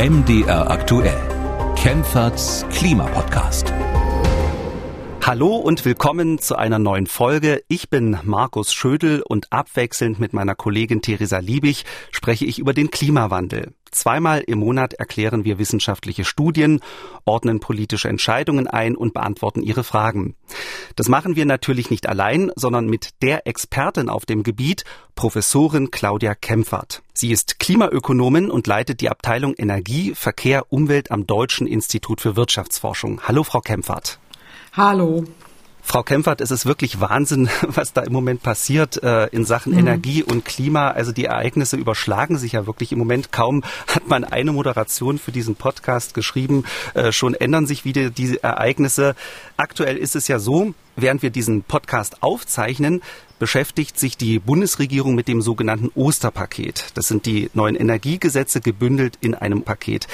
MDR aktuell. Kempferts Klimapodcast. Hallo und willkommen zu einer neuen Folge. Ich bin Markus Schödel und abwechselnd mit meiner Kollegin Theresa Liebig spreche ich über den Klimawandel. Zweimal im Monat erklären wir wissenschaftliche Studien, ordnen politische Entscheidungen ein und beantworten Ihre Fragen. Das machen wir natürlich nicht allein, sondern mit der Expertin auf dem Gebiet, Professorin Claudia Kempfert. Sie ist Klimaökonomin und leitet die Abteilung Energie, Verkehr, Umwelt am Deutschen Institut für Wirtschaftsforschung. Hallo, Frau Kempfert. Hallo. Frau Kempfert, es ist wirklich Wahnsinn, was da im Moment passiert äh, in Sachen mhm. Energie und Klima. Also die Ereignisse überschlagen sich ja wirklich im Moment. Kaum hat man eine Moderation für diesen Podcast geschrieben, äh, schon ändern sich wieder diese Ereignisse. Aktuell ist es ja so, während wir diesen Podcast aufzeichnen, beschäftigt sich die Bundesregierung mit dem sogenannten Osterpaket. Das sind die neuen Energiegesetze gebündelt in einem Paket.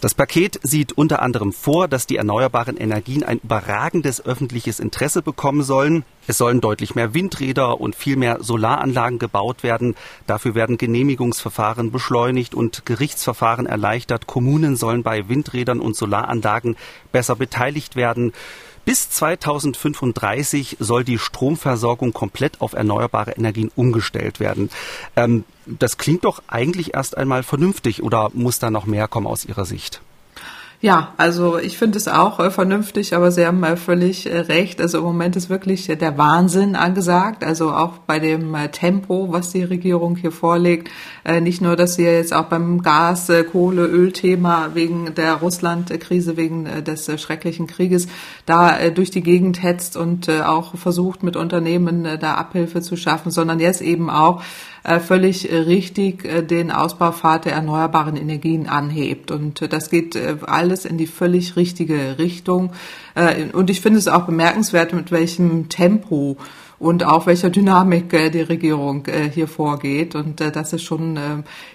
Das Paket sieht unter anderem vor, dass die erneuerbaren Energien ein überragendes öffentliches Interesse bekommen sollen. Es sollen deutlich mehr Windräder und viel mehr Solaranlagen gebaut werden. Dafür werden Genehmigungsverfahren beschleunigt und Gerichtsverfahren erleichtert. Kommunen sollen bei Windrädern und Solaranlagen besser beteiligt werden. Bis 2035 soll die Stromversorgung komplett auf erneuerbare Energien umgestellt werden. Ähm, das klingt doch eigentlich erst einmal vernünftig oder muss da noch mehr kommen aus Ihrer Sicht? Ja, also ich finde es auch äh, vernünftig, aber Sie haben äh, völlig äh, recht. Also im Moment ist wirklich der Wahnsinn angesagt. Also auch bei dem Tempo, was die Regierung hier vorlegt. Nicht nur, dass sie jetzt auch beim Gas, Kohle, Ölthema wegen der Russland-Krise, wegen des schrecklichen Krieges da durch die Gegend hetzt und auch versucht, mit Unternehmen da Abhilfe zu schaffen, sondern jetzt eben auch völlig äh, richtig äh, den Ausbaufahrt der erneuerbaren Energien anhebt. Und das geht alles in die völlig richtige Richtung. Und ich finde es auch bemerkenswert, mit welchem Tempo und auch welcher Dynamik äh, die Regierung äh, hier vorgeht. Und äh, das ist schon äh,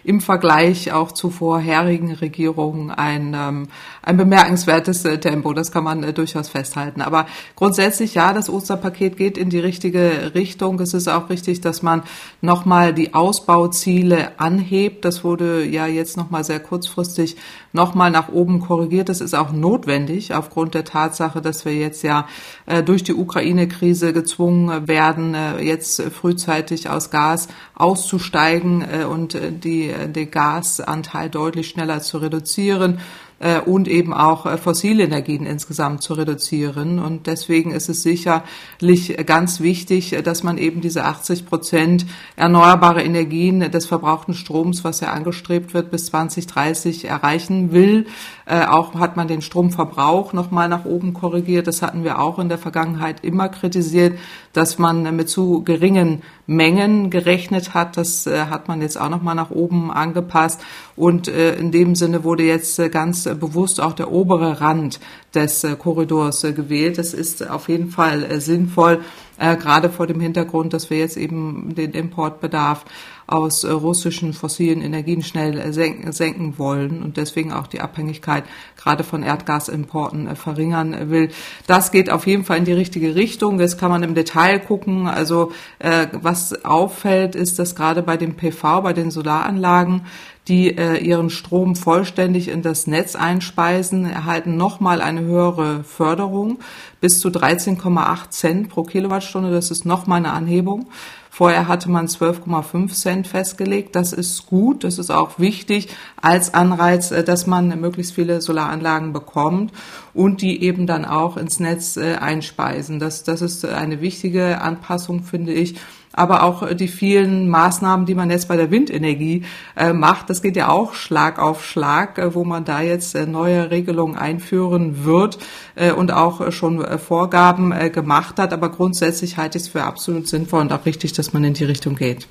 im Vergleich auch zu vorherigen Regierungen ein, ähm, ein bemerkenswertes äh, Tempo. Das kann man äh, durchaus festhalten. Aber grundsätzlich ja, das Osterpaket geht in die richtige Richtung. Es ist auch richtig, dass man nochmal die Ausbauziele anhebt. Das wurde ja jetzt nochmal sehr kurzfristig nochmal nach oben korrigiert. Das ist auch notwendig aufgrund der Tatsache, dass wir jetzt ja äh, durch die Ukraine-Krise gezwungen werden, äh, jetzt frühzeitig aus Gas auszusteigen äh, und äh, die, den Gasanteil deutlich schneller zu reduzieren äh, und eben auch äh, fossile Energien insgesamt zu reduzieren. Und deswegen ist es sicherlich ganz wichtig, dass man eben diese 80 Prozent erneuerbare Energien des verbrauchten Stroms, was ja angestrebt wird, bis 2030 erreichen will. Äh, auch hat man den Stromverbrauch nochmal nach oben korrigiert. Das hatten wir auch in der Vergangenheit immer kritisiert, dass man mit zu geringen Mengen gerechnet hat. Das äh, hat man jetzt auch nochmal nach oben angepasst. Und äh, in dem Sinne wurde jetzt äh, ganz bewusst auch der obere Rand des äh, Korridors äh, gewählt. Das ist auf jeden Fall äh, gerade vor dem Hintergrund, dass wir jetzt eben den Importbedarf aus russischen fossilen Energien schnell senken wollen und deswegen auch die Abhängigkeit gerade von Erdgasimporten verringern will. Das geht auf jeden Fall in die richtige Richtung. Das kann man im Detail gucken. Also was auffällt, ist, dass gerade bei dem PV, bei den Solaranlagen, die äh, ihren Strom vollständig in das Netz einspeisen, erhalten nochmal eine höhere Förderung bis zu 13,8 Cent pro Kilowattstunde. Das ist nochmal eine Anhebung. Vorher hatte man 12,5 Cent festgelegt. Das ist gut. Das ist auch wichtig als Anreiz, äh, dass man möglichst viele Solaranlagen bekommt und die eben dann auch ins Netz äh, einspeisen. Das, das ist eine wichtige Anpassung, finde ich aber auch äh, die vielen Maßnahmen, die man jetzt bei der Windenergie äh, macht, das geht ja auch Schlag auf Schlag, äh, wo man da jetzt äh, neue Regelungen einführen wird äh, und auch äh, schon Vorgaben gemacht hat. Aber grundsätzlich halte ich es für absolut sinnvoll und auch richtig, dass man in die Richtung geht.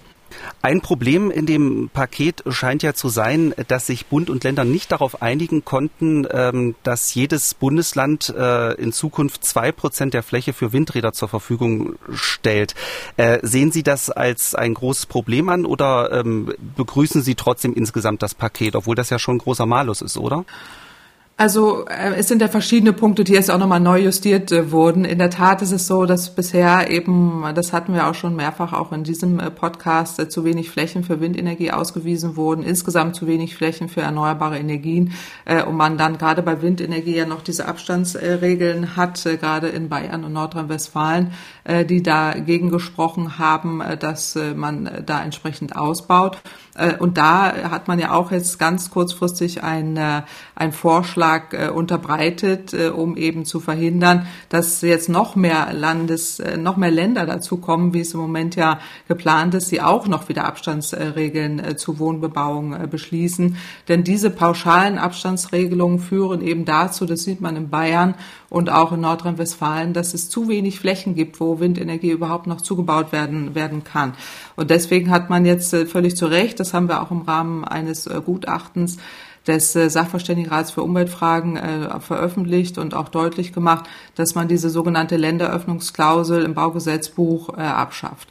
Ein Problem in dem Paket scheint ja zu sein, dass sich Bund und Länder nicht darauf einigen konnten, ähm, dass jedes Bundesland äh, in Zukunft zwei Prozent der Fläche für Windräder zur Verfügung stellt. Äh, sehen Sie das als ein großes Problem an oder ähm, begrüßen Sie trotzdem insgesamt das Paket, obwohl das ja schon ein großer Malus ist, oder? Also äh, es sind ja verschiedene Punkte, die jetzt auch nochmal neu justiert äh, wurden. In der Tat ist es so, dass bisher eben, das hatten wir auch schon mehrfach auch in diesem äh, Podcast, zu wenig Flächen für Windenergie ausgewiesen wurden, insgesamt zu wenig Flächen für erneuerbare Energien und man dann gerade bei Windenergie ja noch diese Abstandsregeln hat, gerade in Bayern und Nordrhein-Westfalen, die dagegen gesprochen haben, dass man da entsprechend ausbaut. Und da hat man ja auch jetzt ganz kurzfristig ein, ein Vorschlag äh, unterbreitet, um eben zu verhindern, dass jetzt noch mehr Landes, noch mehr Länder dazu kommen, wie es im Moment ja geplant ist, die auch noch wieder Abstandsregeln zu Wohnbebauung beschließen. Denn diese pauschalen Abstandsregelungen führen eben dazu, das sieht man in Bayern und auch in Nordrhein-Westfalen, dass es zu wenig Flächen gibt, wo Windenergie überhaupt noch zugebaut werden, werden kann. Und deswegen hat man jetzt völlig zu Recht das haben wir auch im Rahmen eines äh, Gutachtens des äh, Sachverständigenrats für Umweltfragen äh, veröffentlicht und auch deutlich gemacht, dass man diese sogenannte Länderöffnungsklausel im Baugesetzbuch abschafft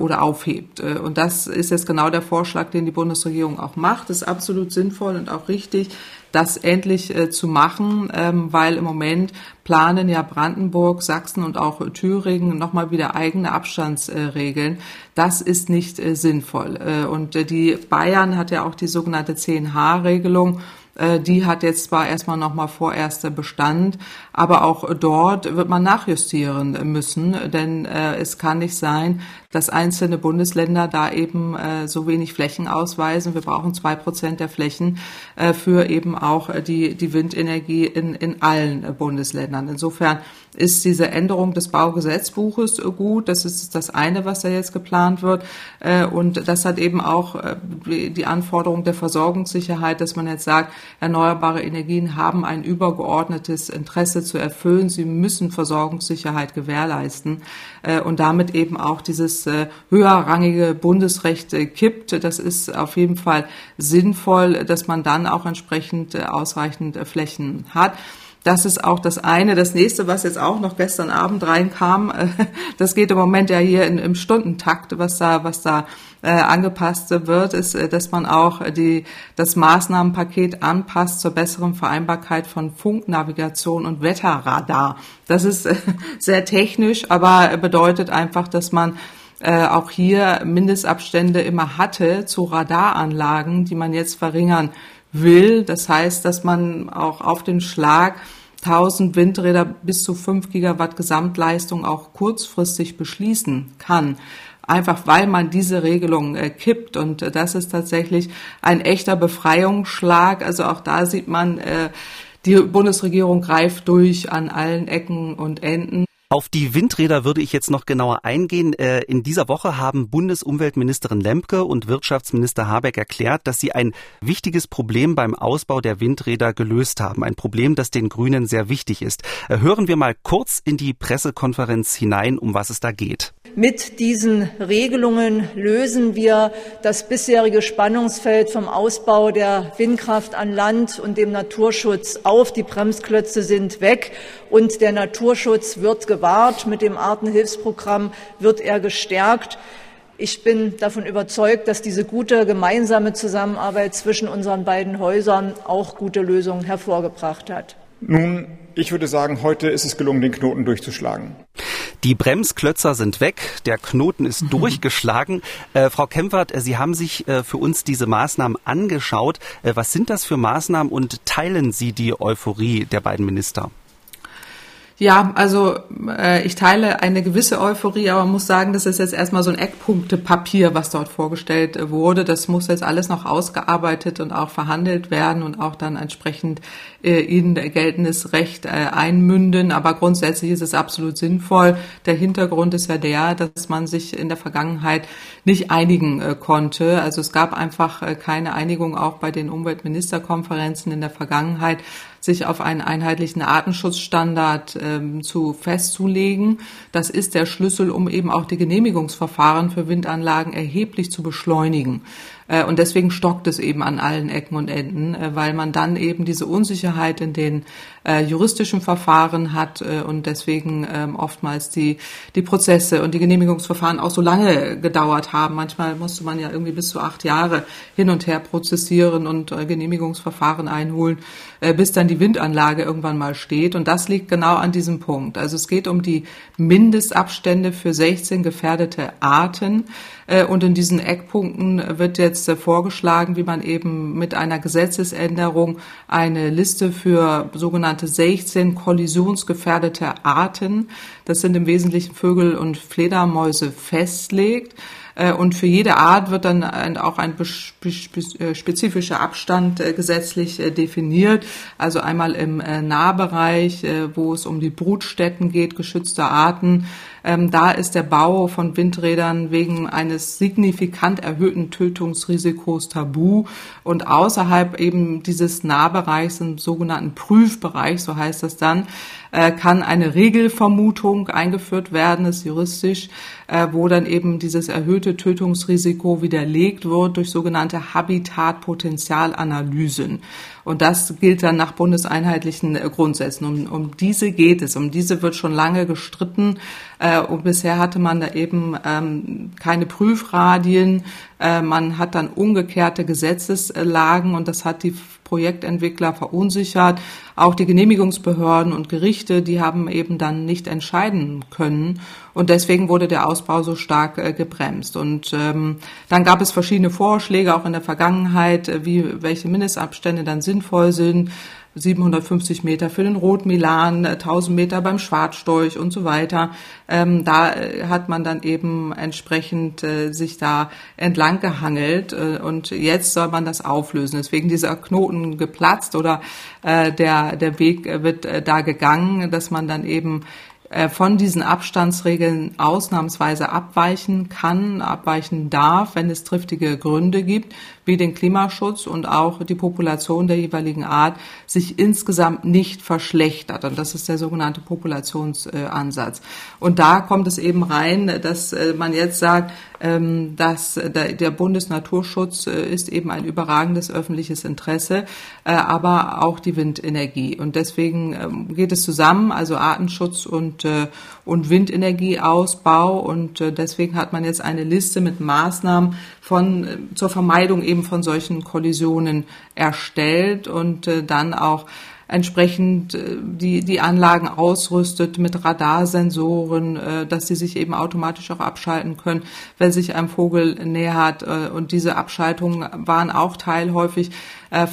oder aufhebt. Und das ist jetzt genau der Vorschlag, den die Bundesregierung auch macht. Das ist absolut sinnvoll und auch richtig, das endlich äh, zu machen, ähm, weil im Moment planen ja Brandenburg, Sachsen und auch Thüringen nochmal wieder eigene Abstandsregeln. Das ist nicht äh, sinnvoll. Äh, und äh, die Bayern hat ja auch die sogenannte 10H-Regelung äh, die hat jetzt zwar erstmal nochmal vorerst Bestand, aber auch dort wird man nachjustieren müssen, denn äh, es kann nicht sein, dass einzelne Bundesländer da eben äh, so wenig Flächen ausweisen. Wir brauchen zwei Prozent der Flächen äh, für eben auch die, die Windenergie in, in allen Bundesländern. Insofern ist diese Änderung des Baugesetzbuches gut. Das ist das eine, was da jetzt geplant wird. Äh, und das hat eben auch äh, die Anforderung der Versorgungssicherheit, dass man jetzt sagt, erneuerbare Energien haben ein übergeordnetes Interesse zu erfüllen. Sie müssen Versorgungssicherheit gewährleisten äh, und damit eben auch dieses höherrangige Bundesrecht kippt. Das ist auf jeden Fall sinnvoll, dass man dann auch entsprechend ausreichend Flächen hat. Das ist auch das eine. Das nächste, was jetzt auch noch gestern Abend reinkam, das geht im Moment ja hier in, im Stundentakt, was da, was da äh, angepasst wird, ist, äh, dass man auch die, das Maßnahmenpaket anpasst zur besseren Vereinbarkeit von Funknavigation und Wetterradar. Das ist äh, sehr technisch, aber bedeutet einfach, dass man äh, auch hier Mindestabstände immer hatte zu Radaranlagen, die man jetzt verringern will. Das heißt, dass man auch auf den Schlag 1000 Windräder bis zu 5 Gigawatt Gesamtleistung auch kurzfristig beschließen kann. Einfach weil man diese Regelung äh, kippt. Und äh, das ist tatsächlich ein echter Befreiungsschlag. Also auch da sieht man, äh, die Bundesregierung greift durch an allen Ecken und Enden. Auf die Windräder würde ich jetzt noch genauer eingehen. Äh, in dieser Woche haben Bundesumweltministerin Lemke und Wirtschaftsminister Habeck erklärt, dass sie ein wichtiges Problem beim Ausbau der Windräder gelöst haben. Ein Problem, das den Grünen sehr wichtig ist. Äh, hören wir mal kurz in die Pressekonferenz hinein, um was es da geht. Mit diesen Regelungen lösen wir das bisherige Spannungsfeld vom Ausbau der Windkraft an Land und dem Naturschutz auf. Die Bremsklötze sind weg und der Naturschutz wird gewahrt. Mit dem Artenhilfsprogramm wird er gestärkt. Ich bin davon überzeugt, dass diese gute gemeinsame Zusammenarbeit zwischen unseren beiden Häusern auch gute Lösungen hervorgebracht hat. Nun, ich würde sagen, heute ist es gelungen, den Knoten durchzuschlagen. Die Bremsklötzer sind weg, der Knoten ist mhm. durchgeschlagen. Äh, Frau Kempfert, äh, Sie haben sich äh, für uns diese Maßnahmen angeschaut. Äh, was sind das für Maßnahmen und teilen Sie die Euphorie der beiden Minister? Ja, also äh, ich teile eine gewisse Euphorie, aber muss sagen, das ist jetzt erstmal so ein Eckpunktepapier, was dort vorgestellt äh, wurde. Das muss jetzt alles noch ausgearbeitet und auch verhandelt werden und auch dann entsprechend äh, in geltendes Recht äh, einmünden. Aber grundsätzlich ist es absolut sinnvoll. Der Hintergrund ist ja der, dass man sich in der Vergangenheit nicht einigen äh, konnte. Also es gab einfach äh, keine Einigung auch bei den Umweltministerkonferenzen in der Vergangenheit sich auf einen einheitlichen Artenschutzstandard ähm, zu festzulegen. Das ist der Schlüssel, um eben auch die Genehmigungsverfahren für Windanlagen erheblich zu beschleunigen. Äh, und deswegen stockt es eben an allen Ecken und Enden, äh, weil man dann eben diese Unsicherheit in den äh, juristischen Verfahren hat und deswegen ähm, oftmals die, die Prozesse und die Genehmigungsverfahren auch so lange gedauert haben. Manchmal musste man ja irgendwie bis zu acht Jahre hin und her prozessieren und Genehmigungsverfahren einholen, bis dann die Windanlage irgendwann mal steht. Und das liegt genau an diesem Punkt. Also es geht um die Mindestabstände für 16 gefährdete Arten. Und in diesen Eckpunkten wird jetzt jetzt vorgeschlagen, wie man eben mit einer Gesetzesänderung eine Liste für sogenannte 16 kollisionsgefährdete Arten, das sind im Wesentlichen Vögel und Fledermäuse, festlegt. Äh, und für jede Art wird dann auch ein äh, spezifischer Abstand äh, gesetzlich definiert. Also einmal im Nahbereich, wo es um die Brutstätten geht, geschützte Arten. Ähm, da ist der Bau von Windrädern wegen eines signifikant erhöhten Tötungsrisikos tabu. Und außerhalb eben dieses Nahbereichs, im sogenannten Prüfbereich, so heißt das dann, kann eine Regelvermutung eingeführt werden, ist juristisch, wo dann eben dieses erhöhte Tötungsrisiko widerlegt wird durch sogenannte Habitatpotenzialanalysen. Und das gilt dann nach bundeseinheitlichen äh, Grundsätzen. Um, um diese geht es. Um diese wird schon lange gestritten. Äh, und bisher hatte man da eben ähm, keine Prüfradien. Äh, man hat dann umgekehrte Gesetzeslagen und das hat die Projektentwickler verunsichert. Auch die Genehmigungsbehörden und Gerichte, die haben eben dann nicht entscheiden können. Und deswegen wurde der Ausbau so stark äh, gebremst. Und ähm, dann gab es verschiedene Vorschläge auch in der Vergangenheit, äh, wie welche Mindestabstände dann sinnvoll sind. 750 Meter für den Rotmilan, 1000 Meter beim Schwarzstorch und so weiter. Ähm, da äh, hat man dann eben entsprechend äh, sich da entlang gehangelt äh, und jetzt soll man das auflösen. Deswegen dieser Knoten geplatzt oder äh, der, der Weg wird äh, da gegangen, dass man dann eben äh, von diesen Abstandsregeln ausnahmsweise abweichen kann, abweichen darf, wenn es triftige Gründe gibt, wie den Klimaschutz und auch die Population der jeweiligen Art sich insgesamt nicht verschlechtert. Und das ist der sogenannte Populationsansatz. Und da kommt es eben rein, dass äh, man jetzt sagt, ähm, dass der Bundesnaturschutz äh, ist eben ein überragendes öffentliches Interesse, aber auch die Windenergie. Und deswegen ähm, geht es zusammen, also Artenschutz und und, Windenergieausbau. Und äh, deswegen hat man jetzt eine Liste mit Maßnahmen von, äh, zur Vermeidung eben von solchen Kollisionen erstellt und äh, dann auch entsprechend die, die Anlagen ausrüstet mit Radarsensoren, dass sie sich eben automatisch auch abschalten können, wenn sich ein Vogel nähert. Äh, und diese Abschaltungen waren auch Teil häufig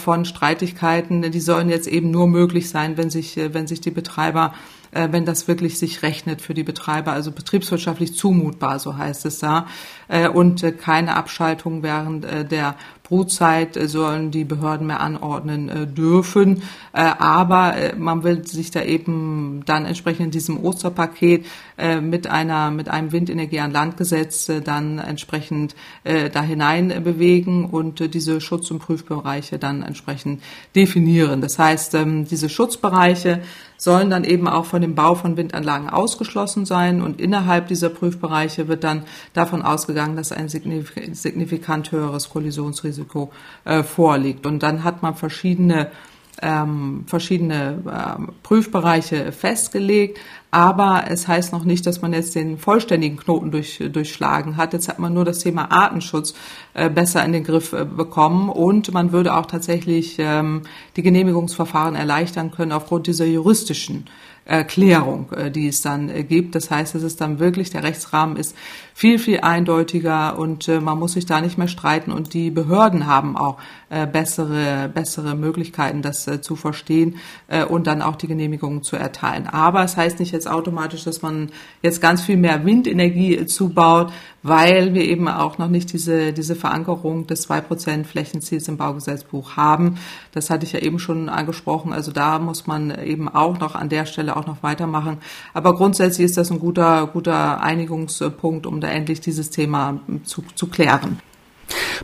von Streitigkeiten. Die sollen jetzt eben nur möglich sein, wenn sich, wenn sich die Betreiber äh, wenn das wirklich sich rechnet für die Betreiber, also betriebswirtschaftlich zumutbar, so heißt es da. Äh, und äh, keine Abschaltung während der Brutzeit sollen die Behörden mehr anordnen dürfen. aber man will sich da eben dann entsprechend in diesem Osterpaket mit einer, mit einem Windenergie an Landgesetz dann entsprechend da hinein bewegen und diese Schutz- und Prüfbereiche dann entsprechend definieren. Das heißt, ähm, diese Schutzbereiche sollen dann eben auch von dem Bau von Windanlagen ausgeschlossen sein. Und innerhalb dieser Prüfbereiche wird dann davon ausgegangen, dass ein signifikant höheres Kollisionsrisiko äh, vorliegt. Und dann hat man verschiedene ähm, verschiedene ähm, Prüfbereiche festgelegt, aber es heißt noch nicht, dass man jetzt den vollständigen Knoten durch, durchschlagen hat. Jetzt hat man nur das Thema Artenschutz äh, besser in den Griff äh, bekommen und man würde auch tatsächlich ähm, die Genehmigungsverfahren erleichtern können aufgrund dieser juristischen Erklärung, äh, die es dann gibt. Das heißt, es ist dann wirklich, der Rechtsrahmen ist viel, viel eindeutiger und äh, man muss sich da nicht mehr streiten und die Behörden haben auch bessere, bessere Möglichkeiten, das zu verstehen und dann auch die Genehmigungen zu erteilen. Aber es heißt nicht jetzt automatisch, dass man jetzt ganz viel mehr Windenergie zubaut, weil wir eben auch noch nicht diese, diese Verankerung des 2% Flächenziels im Baugesetzbuch haben. Das hatte ich ja eben schon angesprochen. Also da muss man eben auch noch an der Stelle auch noch weitermachen. Aber grundsätzlich ist das ein guter, guter Einigungspunkt, um da endlich dieses Thema zu, zu klären.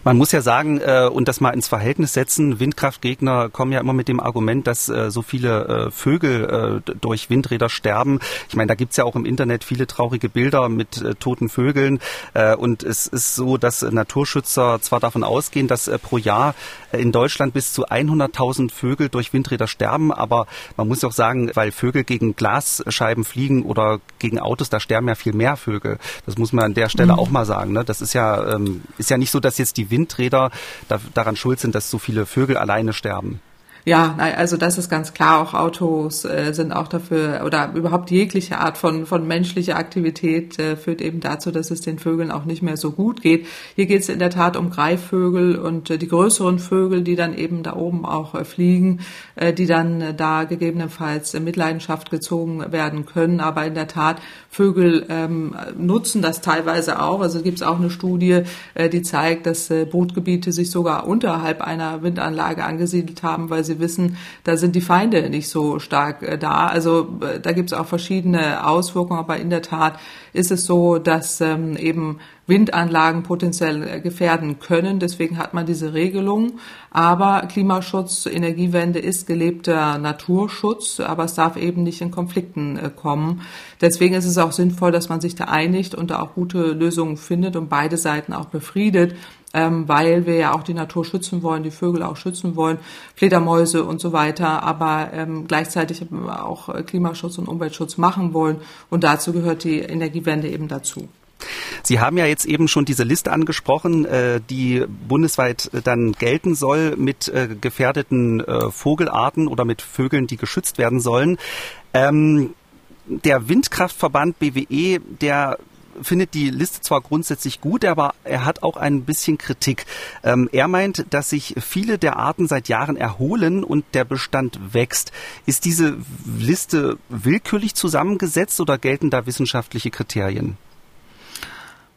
Man muss ja sagen äh, und das mal ins Verhältnis setzen, Windkraftgegner kommen ja immer mit dem Argument, dass äh, so viele äh, Vögel äh, durch Windräder sterben. Ich meine, da gibt's ja auch im Internet viele traurige Bilder mit äh, toten Vögeln. Äh, und es ist so, dass Naturschützer zwar davon ausgehen, dass äh, pro Jahr äh, in Deutschland bis zu 100.000 Vögel durch Windräder sterben, aber man muss auch sagen, weil Vögel gegen Glasscheiben fliegen oder gegen Autos, da sterben ja viel mehr Vögel. Das muss man an der Stelle mhm. auch mal sagen. Ne? Das ist ja, ähm, ist ja nicht so, dass jetzt die Windräder da, daran schuld sind, dass so viele Vögel alleine sterben. Ja, also das ist ganz klar. Auch Autos äh, sind auch dafür oder überhaupt jegliche Art von von menschlicher Aktivität äh, führt eben dazu, dass es den Vögeln auch nicht mehr so gut geht. Hier geht es in der Tat um Greifvögel und äh, die größeren Vögel, die dann eben da oben auch äh, fliegen, äh, die dann äh, da gegebenenfalls in Mitleidenschaft gezogen werden können. Aber in der Tat Vögel ähm, nutzen das teilweise auch. Also gibt es auch eine Studie, äh, die zeigt, dass äh, Brutgebiete sich sogar unterhalb einer Windanlage angesiedelt haben, weil sie wissen, da sind die Feinde nicht so stark äh, da. Also äh, da gibt es auch verschiedene Auswirkungen, aber in der Tat ist es so, dass ähm, eben Windanlagen potenziell äh, gefährden können. Deswegen hat man diese Regelung. Aber Klimaschutz, Energiewende ist gelebter Naturschutz, aber es darf eben nicht in Konflikten kommen. Deswegen ist es auch sinnvoll, dass man sich da einigt und da auch gute Lösungen findet und beide Seiten auch befriedet ähm, weil wir ja auch die Natur schützen wollen, die Vögel auch schützen wollen, Fledermäuse und so weiter, aber ähm, gleichzeitig auch Klimaschutz und Umweltschutz machen wollen. Und dazu gehört die Energiewende eben dazu. Sie haben ja jetzt eben schon diese Liste angesprochen, äh, die bundesweit dann gelten soll mit äh, gefährdeten äh, Vogelarten oder mit Vögeln, die geschützt werden sollen. Ähm, der Windkraftverband BWE, der findet die Liste zwar grundsätzlich gut, aber er hat auch ein bisschen Kritik. Ähm, er meint, dass sich viele der Arten seit Jahren erholen und der Bestand wächst. Ist diese Liste willkürlich zusammengesetzt oder gelten da wissenschaftliche Kriterien?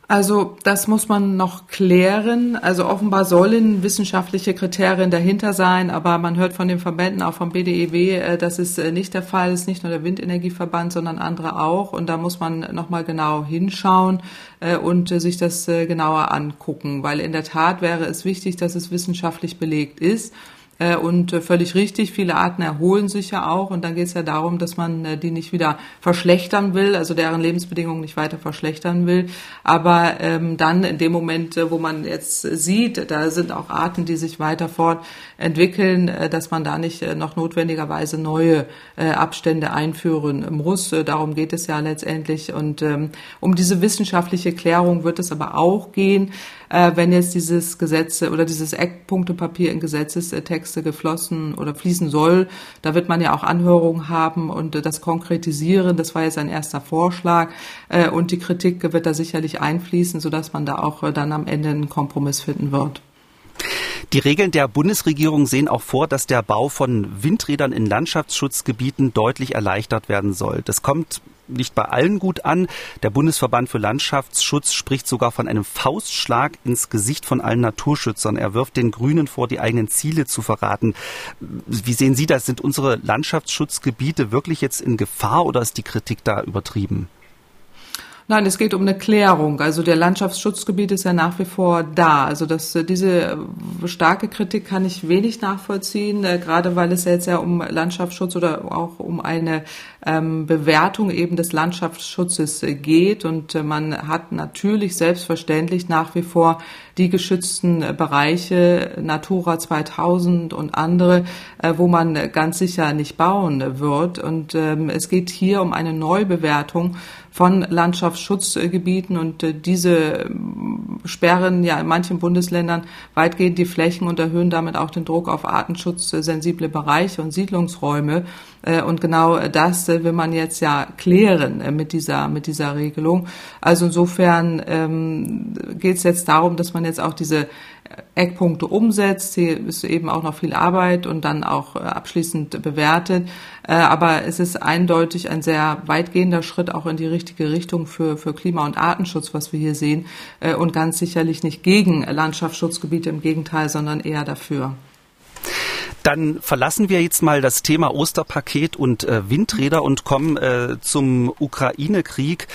Also das muss man noch klären. Also offenbar sollen wissenschaftliche Kriterien dahinter sein, aber man hört von den Verbänden, auch vom BDEW, äh, dass es äh, nicht der Fall ist, nicht nur der Windenergieverband, sondern andere auch. Und da muss man nochmal genau hinschauen äh, und sich das genauer angucken, weil in der Tat wäre es wichtig, dass es wissenschaftlich belegt ist. Äh, und äh, völlig richtig, viele Arten erholen sich ja auch. Und dann geht es ja darum, dass man äh, die nicht wieder verschlechtern will, also deren Lebensbedingungen nicht weiter verschlechtern will. Aber ähm, dann in dem Moment, wo man jetzt sieht, da sind auch Arten, die sich weiter fortentwickeln, dass man da nicht noch notwendigerweise neue Abstände einführen muss. Darum geht es ja letztendlich. Und ähm, um diese wissenschaftliche Klärung wird es aber auch gehen äh, wenn jetzt dieses Gesetz oder dieses Eckpunktepapier in Gesetzestexte geflossen oder fließen soll. Da wird man ja auch Anhörungen haben und äh, das konkretisieren. Das war jetzt ein erster Vorschlag äh, und die Kritik wird da sicherlich einfließen, sodass man da auch äh, dann am Ende einen Kompromiss finden wird. Die Regeln der Bundesregierung sehen auch vor, dass der Bau von Windrädern in Landschaftsschutzgebieten deutlich erleichtert werden soll. Das kommt nicht bei allen gut an. Der Bundesverband für Landschaftsschutz spricht sogar von einem Faustschlag ins Gesicht von allen Naturschützern. Er wirft den Grünen vor, die eigenen Ziele zu verraten. Wie sehen Sie das? Sind unsere Landschaftsschutzgebiete wirklich jetzt in Gefahr oder ist die Kritik da übertrieben? Nein, es geht um eine Klärung. Also der Landschaftsschutzgebiet ist ja nach wie vor da. Also das, diese starke Kritik kann ich wenig nachvollziehen, äh, gerade weil es jetzt ja um Landschaftsschutz oder auch um eine ähm, Bewertung eben des Landschaftsschutzes äh, geht. Und äh, man hat natürlich selbstverständlich nach wie vor die geschützten äh, Bereiche Natura 2000 und andere, äh, wo man ganz sicher nicht bauen wird. Und ähm, es geht hier um eine Neubewertung von Landschaftsschutzgebieten und äh, diese ähm, sperren ja in manchen Bundesländern weitgehend die Flächen und erhöhen damit auch den Druck auf artenschutzsensible Bereiche und Siedlungsräume. Äh, und genau das will man jetzt ja klären äh, mit dieser, mit dieser Regelung. Also insofern ähm, geht es jetzt darum, dass man jetzt auch diese Eckpunkte umsetzt. Hier ist eben auch noch viel Arbeit und dann auch äh, abschließend bewertet. Aber es ist eindeutig ein sehr weitgehender Schritt auch in die richtige Richtung für, für Klima- und Artenschutz, was wir hier sehen. Und ganz sicherlich nicht gegen Landschaftsschutzgebiete, im Gegenteil, sondern eher dafür. Dann verlassen wir jetzt mal das Thema Osterpaket und äh, Windräder und kommen äh, zum Ukraine-Krieg.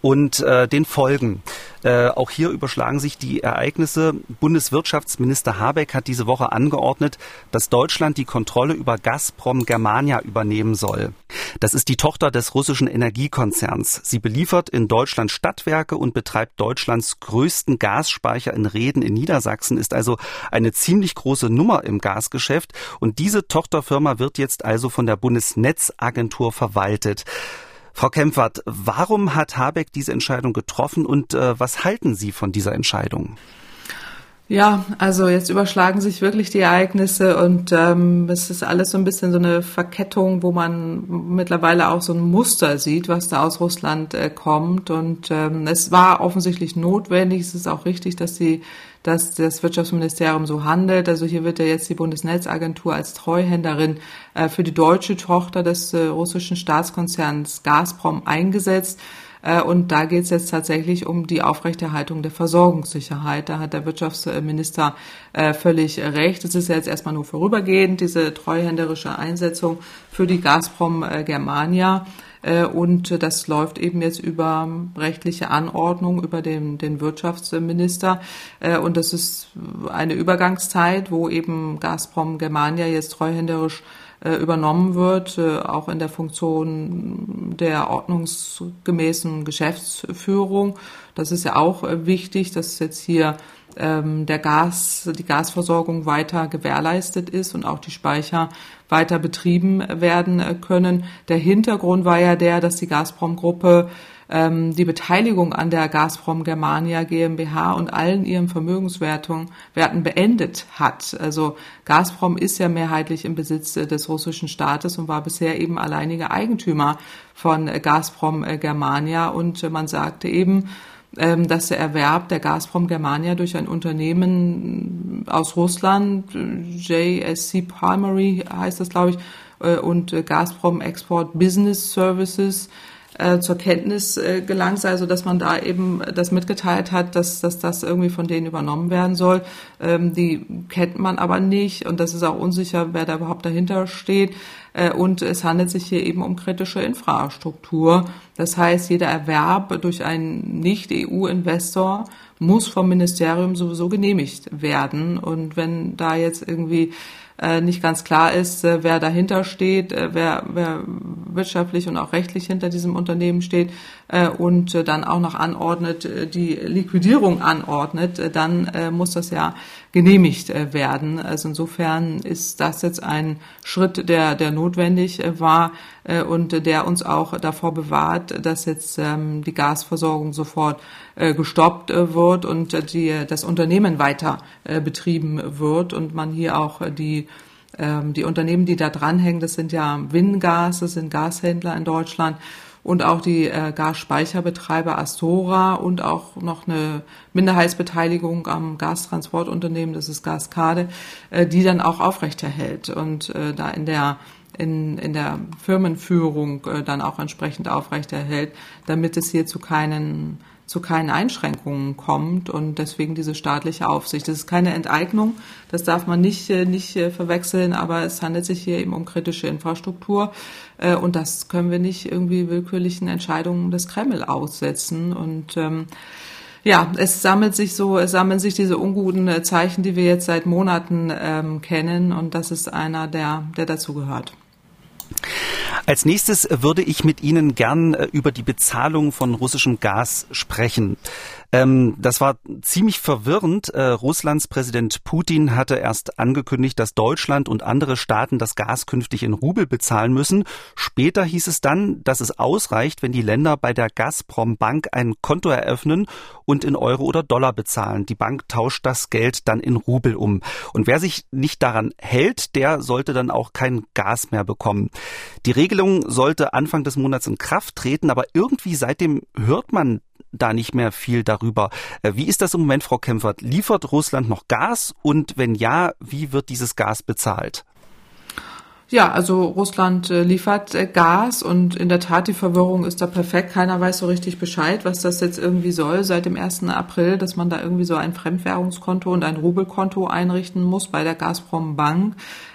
Und äh, den Folgen. Äh, auch hier überschlagen sich die Ereignisse. Bundeswirtschaftsminister Habeck hat diese Woche angeordnet, dass Deutschland die Kontrolle über Gazprom Germania übernehmen soll. Das ist die Tochter des russischen Energiekonzerns. Sie beliefert in Deutschland Stadtwerke und betreibt Deutschlands größten Gasspeicher in Reden in Niedersachsen, ist also eine ziemlich große Nummer im Gasgeschäft. Und diese Tochterfirma wird jetzt also von der Bundesnetzagentur verwaltet. Frau Kempfert, warum hat Habeck diese Entscheidung getroffen und äh, was halten Sie von dieser Entscheidung? Ja, also jetzt überschlagen sich wirklich die Ereignisse und ähm, es ist alles so ein bisschen so eine Verkettung, wo man mittlerweile auch so ein Muster sieht, was da aus Russland äh, kommt. Und ähm, es war offensichtlich notwendig. Es ist auch richtig, dass die dass das Wirtschaftsministerium so handelt. Also hier wird ja jetzt die Bundesnetzagentur als Treuhänderin äh, für die deutsche Tochter des äh, russischen Staatskonzerns Gazprom eingesetzt. Äh, und da geht es jetzt tatsächlich um die Aufrechterhaltung der Versorgungssicherheit. Da hat der Wirtschaftsminister völlig recht. Es ist jetzt erstmal nur vorübergehend, diese treuhänderische Einsetzung für die Gazprom Germania. Äh, und das läuft eben jetzt über rechtliche Anordnung, über den, den Wirtschaftsminister. Äh, und das ist eine Übergangszeit, wo eben Gazprom Germania jetzt treuhänderisch äh, übernommen wird, auch in der Funktion der ordnungsgemäßen Geschäftsführung. Das ist ja auch wichtig, dass jetzt hier ähm, der Gas, die Gasversorgung weiter gewährleistet ist und auch die Speicher weiter betrieben werden können. Der Hintergrund war ja der, dass die Gazprom-Gruppe ähm, die Beteiligung an der Gazprom Germania GmbH und allen ihren Vermögenswerten beendet hat. Also Gazprom ist ja mehrheitlich im Besitz des russischen Staates und war bisher eben alleiniger Eigentümer von Gazprom Germania und man sagte eben, ähm, dass der Erwerb der Gazprom Germania durch ein Unternehmen aus Russland, JSC Primary heißt das, glaube ich, äh, und Gazprom Export Business Services äh, zur Kenntnis äh, gelangt sei, also dass man da eben das mitgeteilt hat, dass, dass das irgendwie von denen übernommen werden soll. Ähm, die kennt man aber nicht und das ist auch unsicher, wer da überhaupt dahinter steht. Äh, und es handelt sich hier eben um kritische Infrastruktur. Das heißt, jeder Erwerb durch einen Nicht-EU-Investor muss vom Ministerium sowieso genehmigt werden. Und wenn da jetzt irgendwie äh, nicht ganz klar ist, äh, wer dahinter steht, äh, wer, wer wirtschaftlich und auch rechtlich hinter diesem Unternehmen steht äh, und äh, dann auch noch anordnet, äh, die Liquidierung anordnet, äh, dann äh, muss das ja genehmigt äh, werden. Also insofern ist das jetzt ein Schritt, der, der notwendig äh, war äh, und der uns auch davor bewahrt, dass jetzt ähm, die Gasversorgung sofort äh, gestoppt äh, wird und die, das Unternehmen weiter betrieben wird und man hier auch die ähm, die Unternehmen, die da dranhängen, das sind ja Wingas, das sind Gashändler in Deutschland und auch die äh, Gasspeicherbetreiber Astora und auch noch eine Minderheitsbeteiligung am Gastransportunternehmen, das ist Gaskade, äh, die dann auch aufrechterhält und äh, da in der in, in der Firmenführung äh, dann auch entsprechend aufrechterhält, damit es hier zu keinen zu keinen Einschränkungen kommt und deswegen diese staatliche Aufsicht. Das ist keine Enteignung, das darf man nicht, äh, nicht äh, verwechseln, aber es handelt sich hier eben um kritische Infrastruktur äh, und das können wir nicht irgendwie willkürlichen Entscheidungen des Kreml aussetzen und ähm, ja, es sammelt sich so, es sammeln sich diese unguten Zeichen, die wir jetzt seit Monaten ähm, kennen, und das ist einer, der, der dazugehört. Als nächstes würde ich mit Ihnen gern über die Bezahlung von russischem Gas sprechen. Ähm, das war ziemlich verwirrend. Äh, Russlands Präsident Putin hatte erst angekündigt, dass Deutschland und andere Staaten das Gas künftig in Rubel bezahlen müssen. Später hieß es dann, dass es ausreicht, wenn die Länder bei der Gazprom Bank ein Konto eröffnen und in Euro oder Dollar bezahlen. Die Bank tauscht das Geld dann in Rubel um. Und wer sich nicht daran hält, der sollte dann auch kein Gas mehr bekommen. Die Regelung sollte Anfang des Monats in Kraft treten, aber irgendwie seitdem hört man da nicht mehr viel darüber. Äh, wie ist das im Moment, Frau Kempfert? Liefert Russland noch Gas? Und wenn ja, wie wird dieses Gas bezahlt? Ja, also Russland äh, liefert äh, Gas und in der Tat die Verwirrung ist da perfekt. Keiner weiß so richtig Bescheid, was das jetzt irgendwie soll seit dem 1. April, dass man da irgendwie so ein Fremdwährungskonto und ein Rubelkonto einrichten muss bei der Gazprom Bank,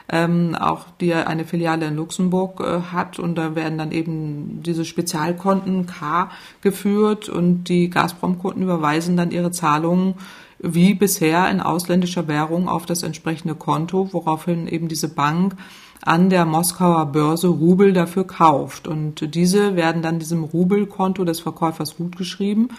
ähm, auch die eine Filiale in Luxemburg äh, hat. Und da werden dann eben diese Spezialkonten K geführt. Und die Gazprom-Kunden überweisen dann ihre Zahlungen wie bisher in ausländischer Währung auf das entsprechende Konto, woraufhin eben diese Bank an der Moskauer Börse Rubel dafür kauft. Und diese werden dann diesem Rubelkonto des Verkäufers gutgeschrieben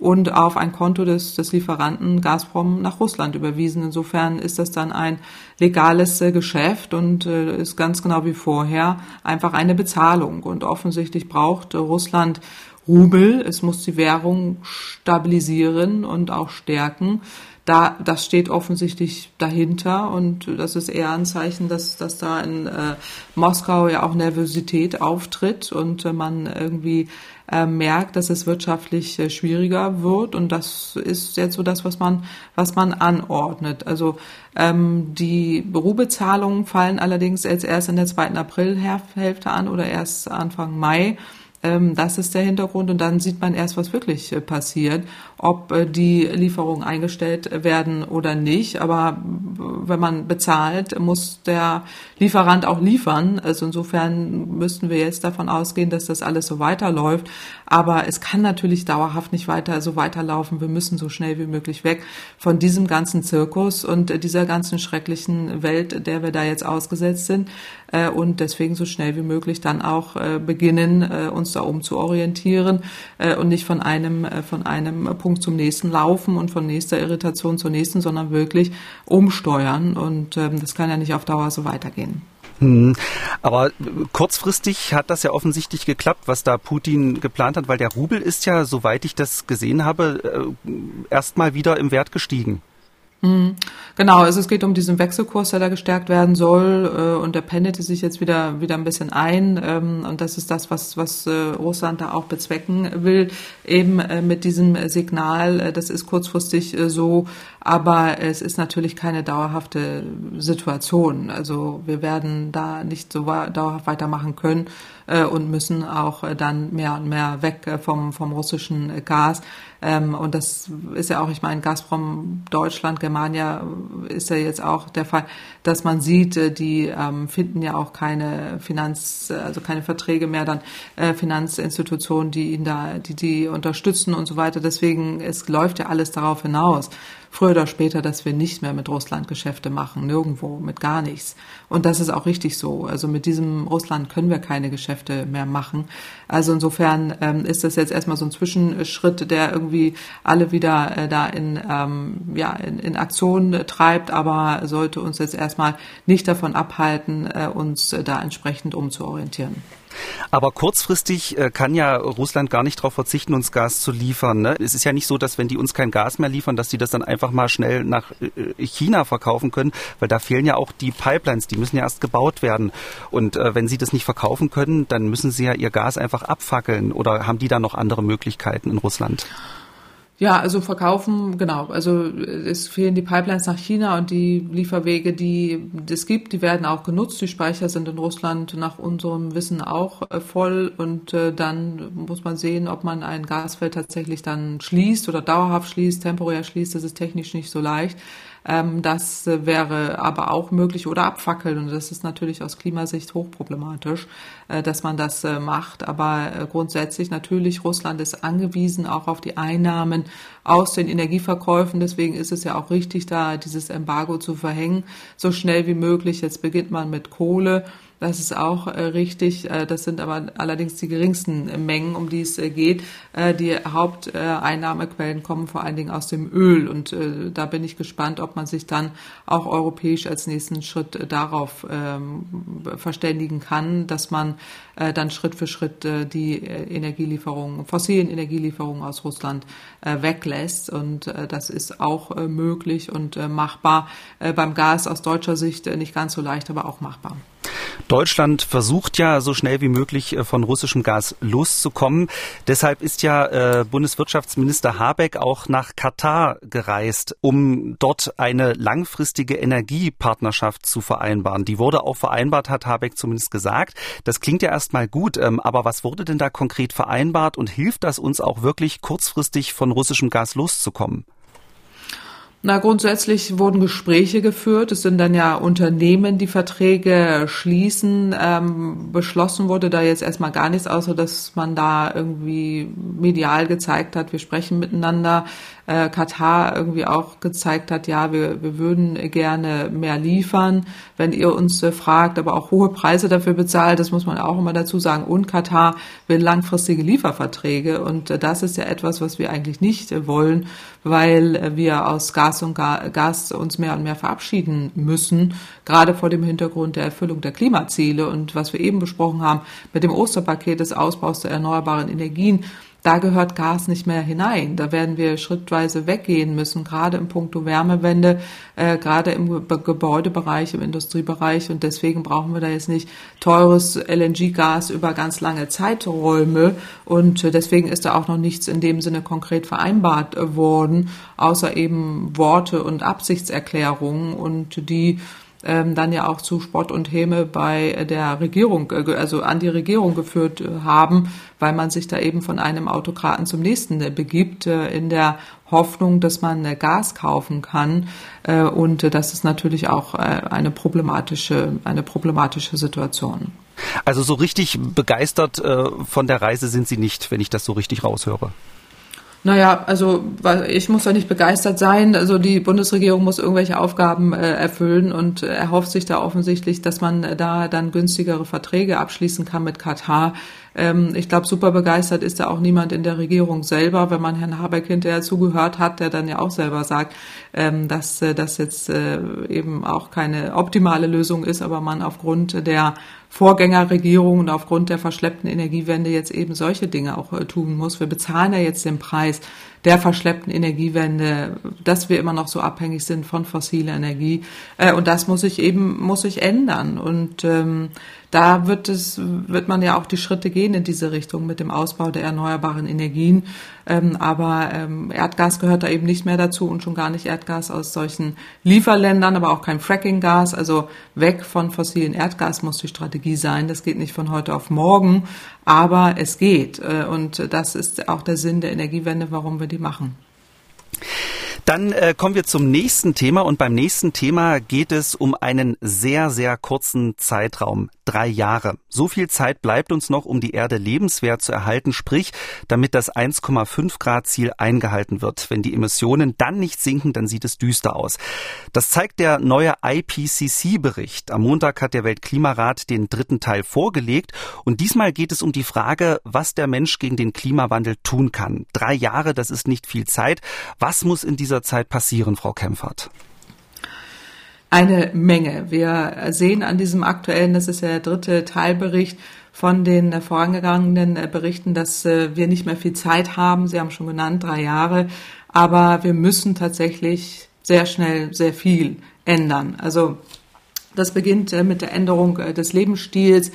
und auf ein Konto des, des Lieferanten Gazprom nach Russland überwiesen. Insofern ist das dann ein legales äh, Geschäft und äh, ist ganz genau wie vorher einfach eine Bezahlung. Und offensichtlich braucht äh, Russland Rubel. Es muss die Währung stabilisieren und auch stärken da, das steht offensichtlich dahinter und das ist eher ein Zeichen, dass, dass da in äh, Moskau ja auch Nervosität auftritt und äh, man irgendwie äh, merkt, dass es wirtschaftlich äh, schwieriger wird und das ist jetzt so das, was man, was man anordnet. Also ähm, die Ruhebezahlungen fallen allerdings jetzt erst in der zweiten Aprilhälfte an oder erst Anfang Mai. Ähm, das ist der Hintergrund und dann sieht man erst, was wirklich äh, passiert, ob äh, die Lieferungen eingestellt werden oder nicht. Aber wenn man bezahlt, muss der Lieferant auch liefern. Also insofern müssten wir jetzt davon ausgehen, dass das alles so weiterläuft. Aber es kann natürlich dauerhaft nicht weiter so weiterlaufen. Wir müssen so schnell wie möglich weg von diesem ganzen Zirkus und dieser ganzen schrecklichen Welt, der wir da jetzt ausgesetzt sind. Äh, und deswegen so schnell wie möglich dann auch beginnen, uns da umzuorientieren äh, und nicht von einem, äh, von einem Punkt zum nächsten laufen und von nächster Irritation zur nächsten, sondern wirklich umsteuern. Und ähm, das kann ja nicht auf Dauer so weitergehen. Hm. Aber kurzfristig hat das ja offensichtlich geklappt, was da Putin geplant hat, weil der Rubel ist ja, soweit ich das gesehen habe, äh, erstmal wieder im Wert gestiegen. Mhm. Genau, also es geht um diesen Wechselkurs, der da gestärkt werden soll äh, und der pendelte sich jetzt wieder wieder ein bisschen ein ähm, und das ist das, was was äh, Russland da auch bezwecken will, eben äh, mit diesem Signal. Das ist kurzfristig so, aber es ist natürlich keine dauerhafte Situation. Also wir werden da nicht so dauerhaft weitermachen können und müssen auch dann mehr und mehr weg vom vom russischen Gas. Ähm, und das ist ja auch, ich meine, Gazprom Deutschland, Germania ist ja jetzt auch der Fall, dass man sieht, äh, die ähm, finden ja auch keine Finanz, also keine Verträge mehr, dann äh, Finanzinstitutionen, die ihnen da, die die unterstützen und so weiter. Deswegen, es läuft ja alles darauf hinaus früher oder später, dass wir nicht mehr mit Russland Geschäfte machen, nirgendwo, mit gar nichts. Und das ist auch richtig so. Also mit diesem Russland können wir keine Geschäfte mehr machen. Also insofern ähm, ist das jetzt erstmal so ein Zwischenschritt, der irgendwie alle wieder äh, da in, ähm, ja, in, in Aktion treibt, aber sollte uns jetzt erstmal nicht davon abhalten, äh, uns äh, da entsprechend umzuorientieren. Aber kurzfristig äh, kann ja Russland gar nicht darauf verzichten, uns Gas zu liefern. Ne? Es ist ja nicht so, dass wenn die uns kein Gas mehr liefern, dass die das dann einfach mal schnell nach äh, China verkaufen können, weil da fehlen ja auch die Pipelines, die müssen ja erst gebaut werden. Und äh, wenn sie das nicht verkaufen können, dann müssen sie ja ihr Gas einfach abfackeln. Oder haben die da noch andere Möglichkeiten in Russland? Ja, also verkaufen, genau. Also es fehlen die Pipelines nach China und die Lieferwege, die es gibt, die werden auch genutzt. Die Speicher sind in Russland nach unserem Wissen auch äh, voll und äh, dann muss man sehen, ob man ein Gasfeld tatsächlich dann schließt oder dauerhaft schließt, temporär schließt. Das ist technisch nicht so leicht. Ähm, das wäre aber auch möglich oder abfackeln. Und das ist natürlich aus Klimasicht hochproblematisch, äh, dass man das äh, macht. Aber äh, grundsätzlich natürlich, Russland ist angewiesen auch auf die Einnahmen aus den Energieverkäufen. Deswegen ist es ja auch richtig, da dieses Embargo zu verhängen, so schnell wie möglich. Jetzt beginnt man mit Kohle. Das ist auch äh, richtig. Äh, das sind aber allerdings die geringsten Mengen, um die es äh, geht. Die Haupteinnahmequellen kommen vor allen Dingen aus dem Öl. Und da bin ich gespannt, ob man sich dann auch europäisch als nächsten Schritt darauf ähm, verständigen kann, dass man dann Schritt für Schritt die Energielieferungen, fossilen Energielieferungen aus Russland weglässt. Und das ist auch möglich und machbar. beim Gas aus deutscher Sicht nicht ganz so leicht, aber auch machbar. Deutschland versucht ja so schnell wie möglich äh, von russischem Gas loszukommen. Deshalb ist ja äh, Bundeswirtschaftsminister Habeck auch nach Katar gereist, um dort eine langfristige Energiepartnerschaft zu vereinbaren. Die wurde auch vereinbart, hat Habeck zumindest gesagt. Das klingt ja erstmal gut, ähm, aber was wurde denn da konkret vereinbart und hilft das uns auch wirklich kurzfristig von russischem Gas loszukommen? Na, grundsätzlich wurden Gespräche geführt. Es sind dann ja Unternehmen, die Verträge schließen. Ähm, beschlossen wurde da jetzt erstmal gar nichts, außer dass man da irgendwie medial gezeigt hat, wir sprechen miteinander äh, Katar irgendwie auch gezeigt hat, ja, wir, wir würden gerne mehr liefern, wenn ihr uns äh, fragt, aber auch hohe Preise dafür bezahlt, das muss man auch immer dazu sagen. Und Katar will langfristige Lieferverträge. Und äh, das ist ja etwas, was wir eigentlich nicht äh, wollen, weil äh, wir aus Gas und Ga Gas uns mehr und mehr verabschieden müssen, gerade vor dem Hintergrund der Erfüllung der Klimaziele. Und was wir eben besprochen haben mit dem Osterpaket des Ausbaus der erneuerbaren Energien da gehört Gas nicht mehr hinein. Da werden wir schrittweise weggehen müssen, gerade im Punkto Wärmewende, äh, gerade im Gebäudebereich, im Industriebereich. Und deswegen brauchen wir da jetzt nicht teures LNG-Gas über ganz lange Zeiträume. Und deswegen ist da auch noch nichts in dem Sinne konkret vereinbart worden, außer eben Worte und Absichtserklärungen. Und die ähm, dann ja auch zu Spott und Häme bei der Regierung, äh, also an die Regierung geführt äh, haben, weil man sich da eben von einem Autokraten zum nächsten äh, begibt, in der Hoffnung, dass man Gas kaufen kann. Und das ist natürlich auch eine problematische, eine problematische Situation. Also so richtig begeistert von der Reise sind Sie nicht, wenn ich das so richtig raushöre. Naja, also ich muss da nicht begeistert sein. Also die Bundesregierung muss irgendwelche Aufgaben äh, erfüllen und erhofft sich da offensichtlich, dass man da dann günstigere Verträge abschließen kann mit Katar. Ähm, ich glaube, super begeistert ist da auch niemand in der Regierung selber, wenn man Herrn Habeck hinterher zugehört hat, der dann ja auch selber sagt, ähm, dass äh, das jetzt äh, eben auch keine optimale Lösung ist, aber man aufgrund der Vorgängerregierung und aufgrund der verschleppten Energiewende jetzt eben solche Dinge auch äh, tun muss. Wir bezahlen ja jetzt den Preis der verschleppten Energiewende, dass wir immer noch so abhängig sind von fossiler Energie. Äh, und das muss sich eben, muss sich ändern. Und ähm, da wird es, wird man ja auch die Schritte gehen in diese Richtung mit dem Ausbau der erneuerbaren Energien. Ähm, aber ähm, Erdgas gehört da eben nicht mehr dazu und schon gar nicht Erdgas aus solchen Lieferländern, aber auch kein Frackinggas. Also weg von fossilen Erdgas muss die Strategie sein. Das geht nicht von heute auf morgen, aber es geht. Äh, und das ist auch der Sinn der Energiewende, warum wir die machen. Dann äh, kommen wir zum nächsten Thema und beim nächsten Thema geht es um einen sehr, sehr kurzen Zeitraum drei Jahre. So viel Zeit bleibt uns noch, um die Erde lebenswert zu erhalten, sprich, damit das 1,5 Grad Ziel eingehalten wird. Wenn die Emissionen dann nicht sinken, dann sieht es düster aus. Das zeigt der neue IPCC-Bericht. Am Montag hat der Weltklimarat den dritten Teil vorgelegt und diesmal geht es um die Frage, was der Mensch gegen den Klimawandel tun kann. Drei Jahre, das ist nicht viel Zeit. Was muss in dieser Zeit passieren, Frau Kempfert? eine Menge. Wir sehen an diesem aktuellen, das ist der dritte Teilbericht von den vorangegangenen Berichten, dass äh, wir nicht mehr viel Zeit haben. Sie haben schon genannt, drei Jahre. Aber wir müssen tatsächlich sehr schnell sehr viel ändern. Also das beginnt äh, mit der Änderung äh, des Lebensstils,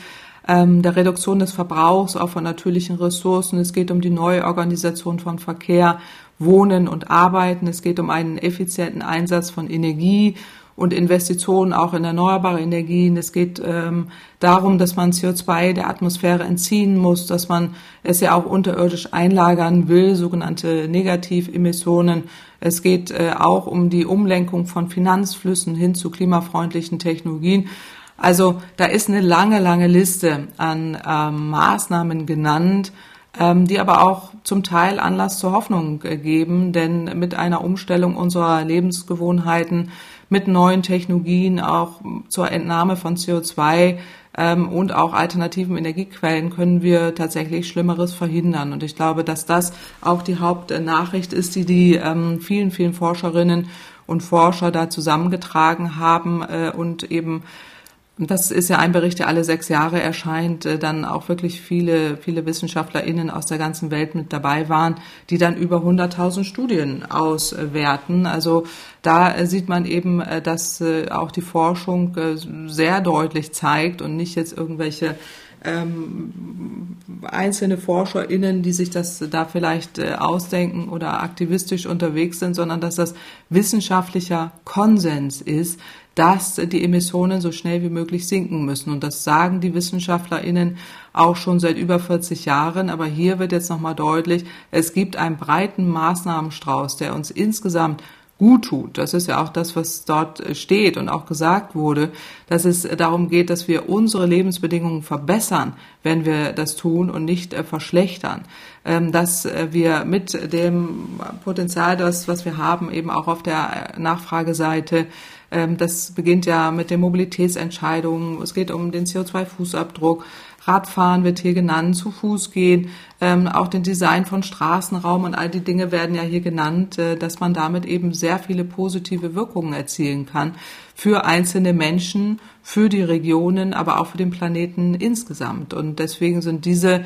ähm, der Reduktion des Verbrauchs auch von natürlichen Ressourcen. Es geht um die Neuorganisation von Verkehr, Wohnen und Arbeiten. Es geht um einen effizienten Einsatz von Energie und Investitionen auch in erneuerbare Energien. Es geht ähm, darum, dass man CO2 der Atmosphäre entziehen muss, dass man es ja auch unterirdisch einlagern will, sogenannte Negativemissionen. Es geht äh, auch um die Umlenkung von Finanzflüssen hin zu klimafreundlichen Technologien. Also da ist eine lange, lange Liste an ähm, Maßnahmen genannt, ähm, die aber auch zum Teil Anlass zur Hoffnung äh, geben, denn mit einer Umstellung unserer Lebensgewohnheiten mit neuen Technologien auch zur Entnahme von CO2 ähm, und auch alternativen Energiequellen können wir tatsächlich Schlimmeres verhindern. Und ich glaube, dass das auch die Hauptnachricht ist, die die ähm, vielen, vielen Forscherinnen und Forscher da zusammengetragen haben äh, und eben das ist ja ein Bericht, der alle sechs Jahre erscheint, äh, dann auch wirklich viele, viele WissenschaftlerInnen aus der ganzen Welt mit dabei waren, die dann über 100.000 Studien auswerten. Also da äh, sieht man eben, äh, dass auch die Forschung sehr deutlich zeigt und nicht jetzt irgendwelche ähm, einzelne ForscherInnen, die sich das da vielleicht ausdenken oder aktivistisch unterwegs sind, sondern dass das wissenschaftlicher Konsens ist, dass die Emissionen so schnell wie möglich sinken müssen. Und das sagen die WissenschaftlerInnen auch schon seit über 40 Jahren. Aber hier wird jetzt nochmal deutlich, es gibt einen breiten Maßnahmenstrauß, der uns insgesamt gut tut. Das ist ja auch das, was dort steht und auch gesagt wurde, dass es darum geht, dass wir unsere Lebensbedingungen verbessern, wenn wir das tun und nicht äh, verschlechtern. Ähm, dass äh, wir mit dem Potenzial, das, was wir haben, eben auch auf der Nachfrageseite ähm, das beginnt ja mit den Mobilitätsentscheidungen. Es geht um den CO2-Fußabdruck. Radfahren wird hier genannt, zu Fuß gehen, ähm, auch den Design von Straßenraum und all die Dinge werden ja hier genannt, äh, dass man damit eben sehr viele positive Wirkungen erzielen kann für einzelne Menschen, für die Regionen, aber auch für den Planeten insgesamt. Und deswegen sind diese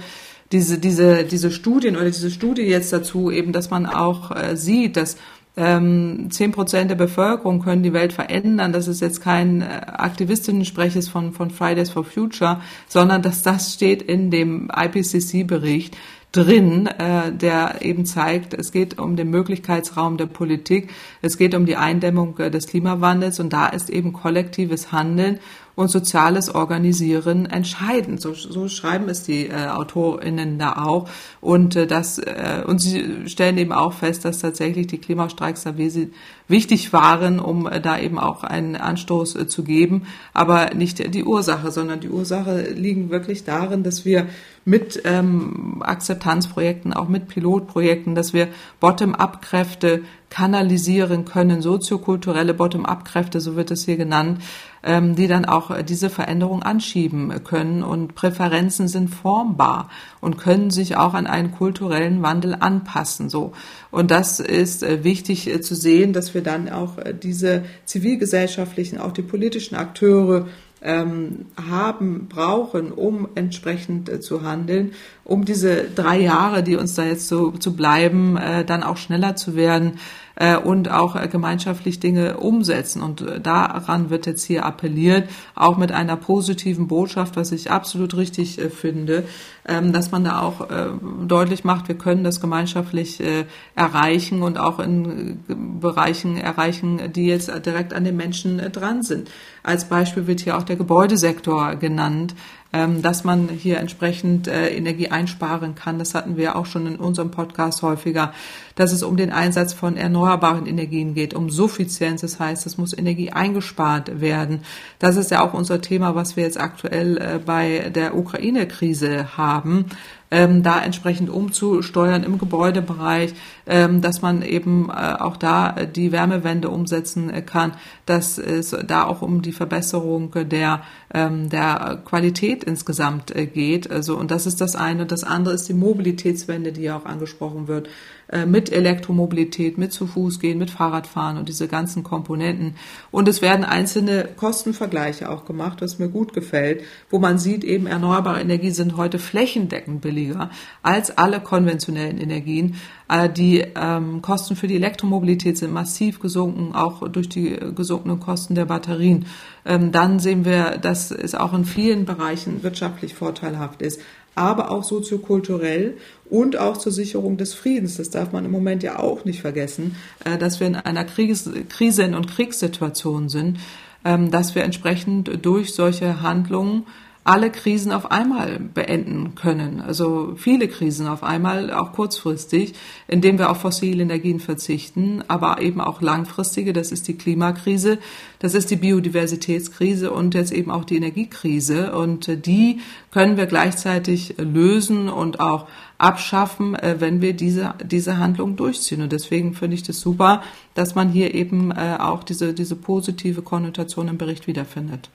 diese, diese, diese Studien oder diese Studie jetzt dazu eben, dass man auch äh, sieht, dass ähm, zehn Prozent der Bevölkerung können die Welt verändern. Das ist jetzt kein äh, Aktivistinnen-Spreches von, von Fridays for Future, sondern dass das steht in dem IPCC-Bericht drin, äh, der eben zeigt, es geht um den Möglichkeitsraum der Politik, es geht um die Eindämmung äh, des Klimawandels und da ist eben kollektives Handeln und soziales Organisieren entscheidend. So, so schreiben es die äh, AutorInnen da auch. Und äh, das äh, und sie stellen eben auch fest, dass tatsächlich die Klimastreiks da wichtig waren, um äh, da eben auch einen Anstoß äh, zu geben, aber nicht die Ursache, sondern die Ursache liegen wirklich darin, dass wir mit ähm, Akzeptanzprojekten, auch mit Pilotprojekten, dass wir Bottom-up-Kräfte kanalisieren können, soziokulturelle Bottom-up-Kräfte, so wird es hier genannt, ähm, die dann auch diese Veränderung anschieben können. Und Präferenzen sind formbar und können sich auch an einen kulturellen Wandel anpassen. So. Und das ist äh, wichtig äh, zu sehen, dass wir dann auch äh, diese zivilgesellschaftlichen, auch die politischen Akteure ähm, haben, brauchen, um entsprechend äh, zu handeln, um diese drei Jahre, die uns da jetzt so zu bleiben, äh, dann auch schneller zu werden äh, und auch äh, gemeinschaftlich Dinge umsetzen. Und äh, daran wird jetzt hier appelliert, auch mit einer positiven Botschaft, was ich absolut richtig äh, finde, ähm, dass man da auch äh, deutlich macht, wir können das gemeinschaftlich äh, erreichen und auch in Bereichen erreichen, die jetzt direkt an den Menschen dran sind. Als Beispiel wird hier auch der Gebäudesektor genannt, ähm, dass man hier entsprechend äh, Energie einsparen kann. Das hatten wir auch schon in unserem Podcast häufiger, dass es um den Einsatz von erneuerbaren Energien geht, um Suffizienz. Das heißt, es muss Energie eingespart werden. Das ist ja auch unser Thema, was wir jetzt aktuell äh, bei der Ukraine-Krise haben ähm, da entsprechend umzusteuern im Gebäudebereich, ähm, dass man eben äh, auch da die Wärmewende umsetzen kann, dass es da auch um die Verbesserung der, ähm, der Qualität insgesamt äh, geht. Also, und das ist das eine. Das andere ist die Mobilitätswende, die ja auch angesprochen wird. Äh, mit Elektromobilität, mit zu Fuß gehen, mit Fahrradfahren und diese ganzen Komponenten. Und es werden einzelne Kostenvergleiche auch gemacht, was mir gut gefällt, wo man sieht, eben erneuerbare Energien sind heute flächendeckend billiger als alle konventionellen Energien. Äh, die ähm, Kosten für die Elektromobilität sind massiv gesunken, auch durch die gesunkenen Kosten der Batterien. Ähm, dann sehen wir, dass es auch in vielen Bereichen wirtschaftlich vorteilhaft ist aber auch soziokulturell und auch zur Sicherung des Friedens. Das darf man im Moment ja auch nicht vergessen, äh, dass wir in einer Krieges Krisen- und Kriegssituation sind, ähm, dass wir entsprechend durch solche Handlungen alle Krisen auf einmal beenden können. Also viele Krisen auf einmal, auch kurzfristig, indem wir auf fossile Energien verzichten, aber eben auch langfristige. Das ist die Klimakrise, das ist die Biodiversitätskrise und jetzt eben auch die Energiekrise. Und die können wir gleichzeitig lösen und auch abschaffen, äh, wenn wir diese, diese Handlung durchziehen. Und deswegen finde ich das super, dass man hier eben äh, auch diese, diese positive Konnotation im Bericht wiederfindet.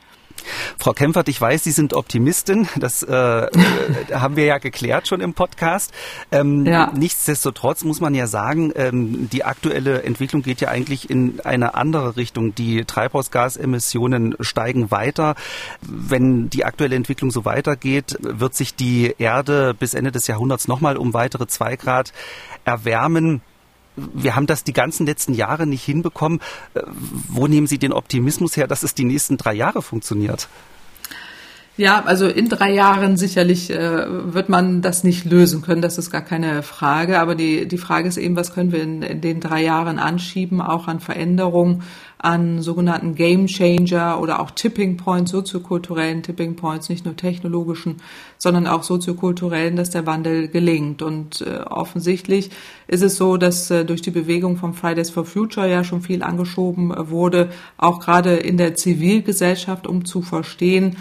Frau Kempfert, ich weiß, Sie sind Optimistin. Das äh, haben wir ja geklärt schon im Podcast. Ähm, ja. Nichtsdestotrotz muss man ja sagen, ähm, die aktuelle Entwicklung geht ja eigentlich in eine andere Richtung. Die Treibhausgasemissionen steigen weiter. Wenn die aktuelle Entwicklung so weitergeht, wird sich die Erde bis Ende des Jahrhunderts nochmal um weitere zwei Grad erwärmen wir haben das die ganzen letzten Jahre nicht hinbekommen. Äh, wo nehmen Sie den Optimismus her, dass es die nächsten drei Jahre funktioniert? Ja, also in drei Jahren sicherlich äh, wird man das nicht lösen können, das ist gar keine Frage. Aber die, die Frage ist eben, was können wir in, in den drei Jahren anschieben, auch an Veränderungen, an sogenannten Game Changer oder auch Tipping Points, soziokulturellen Tipping Points, nicht nur technologischen, sondern auch soziokulturellen, dass der Wandel gelingt. Und äh, offensichtlich ist es so, dass äh, durch die Bewegung von Fridays for Future ja schon viel angeschoben äh, wurde, auch gerade in der Zivilgesellschaft, um zu verstehen,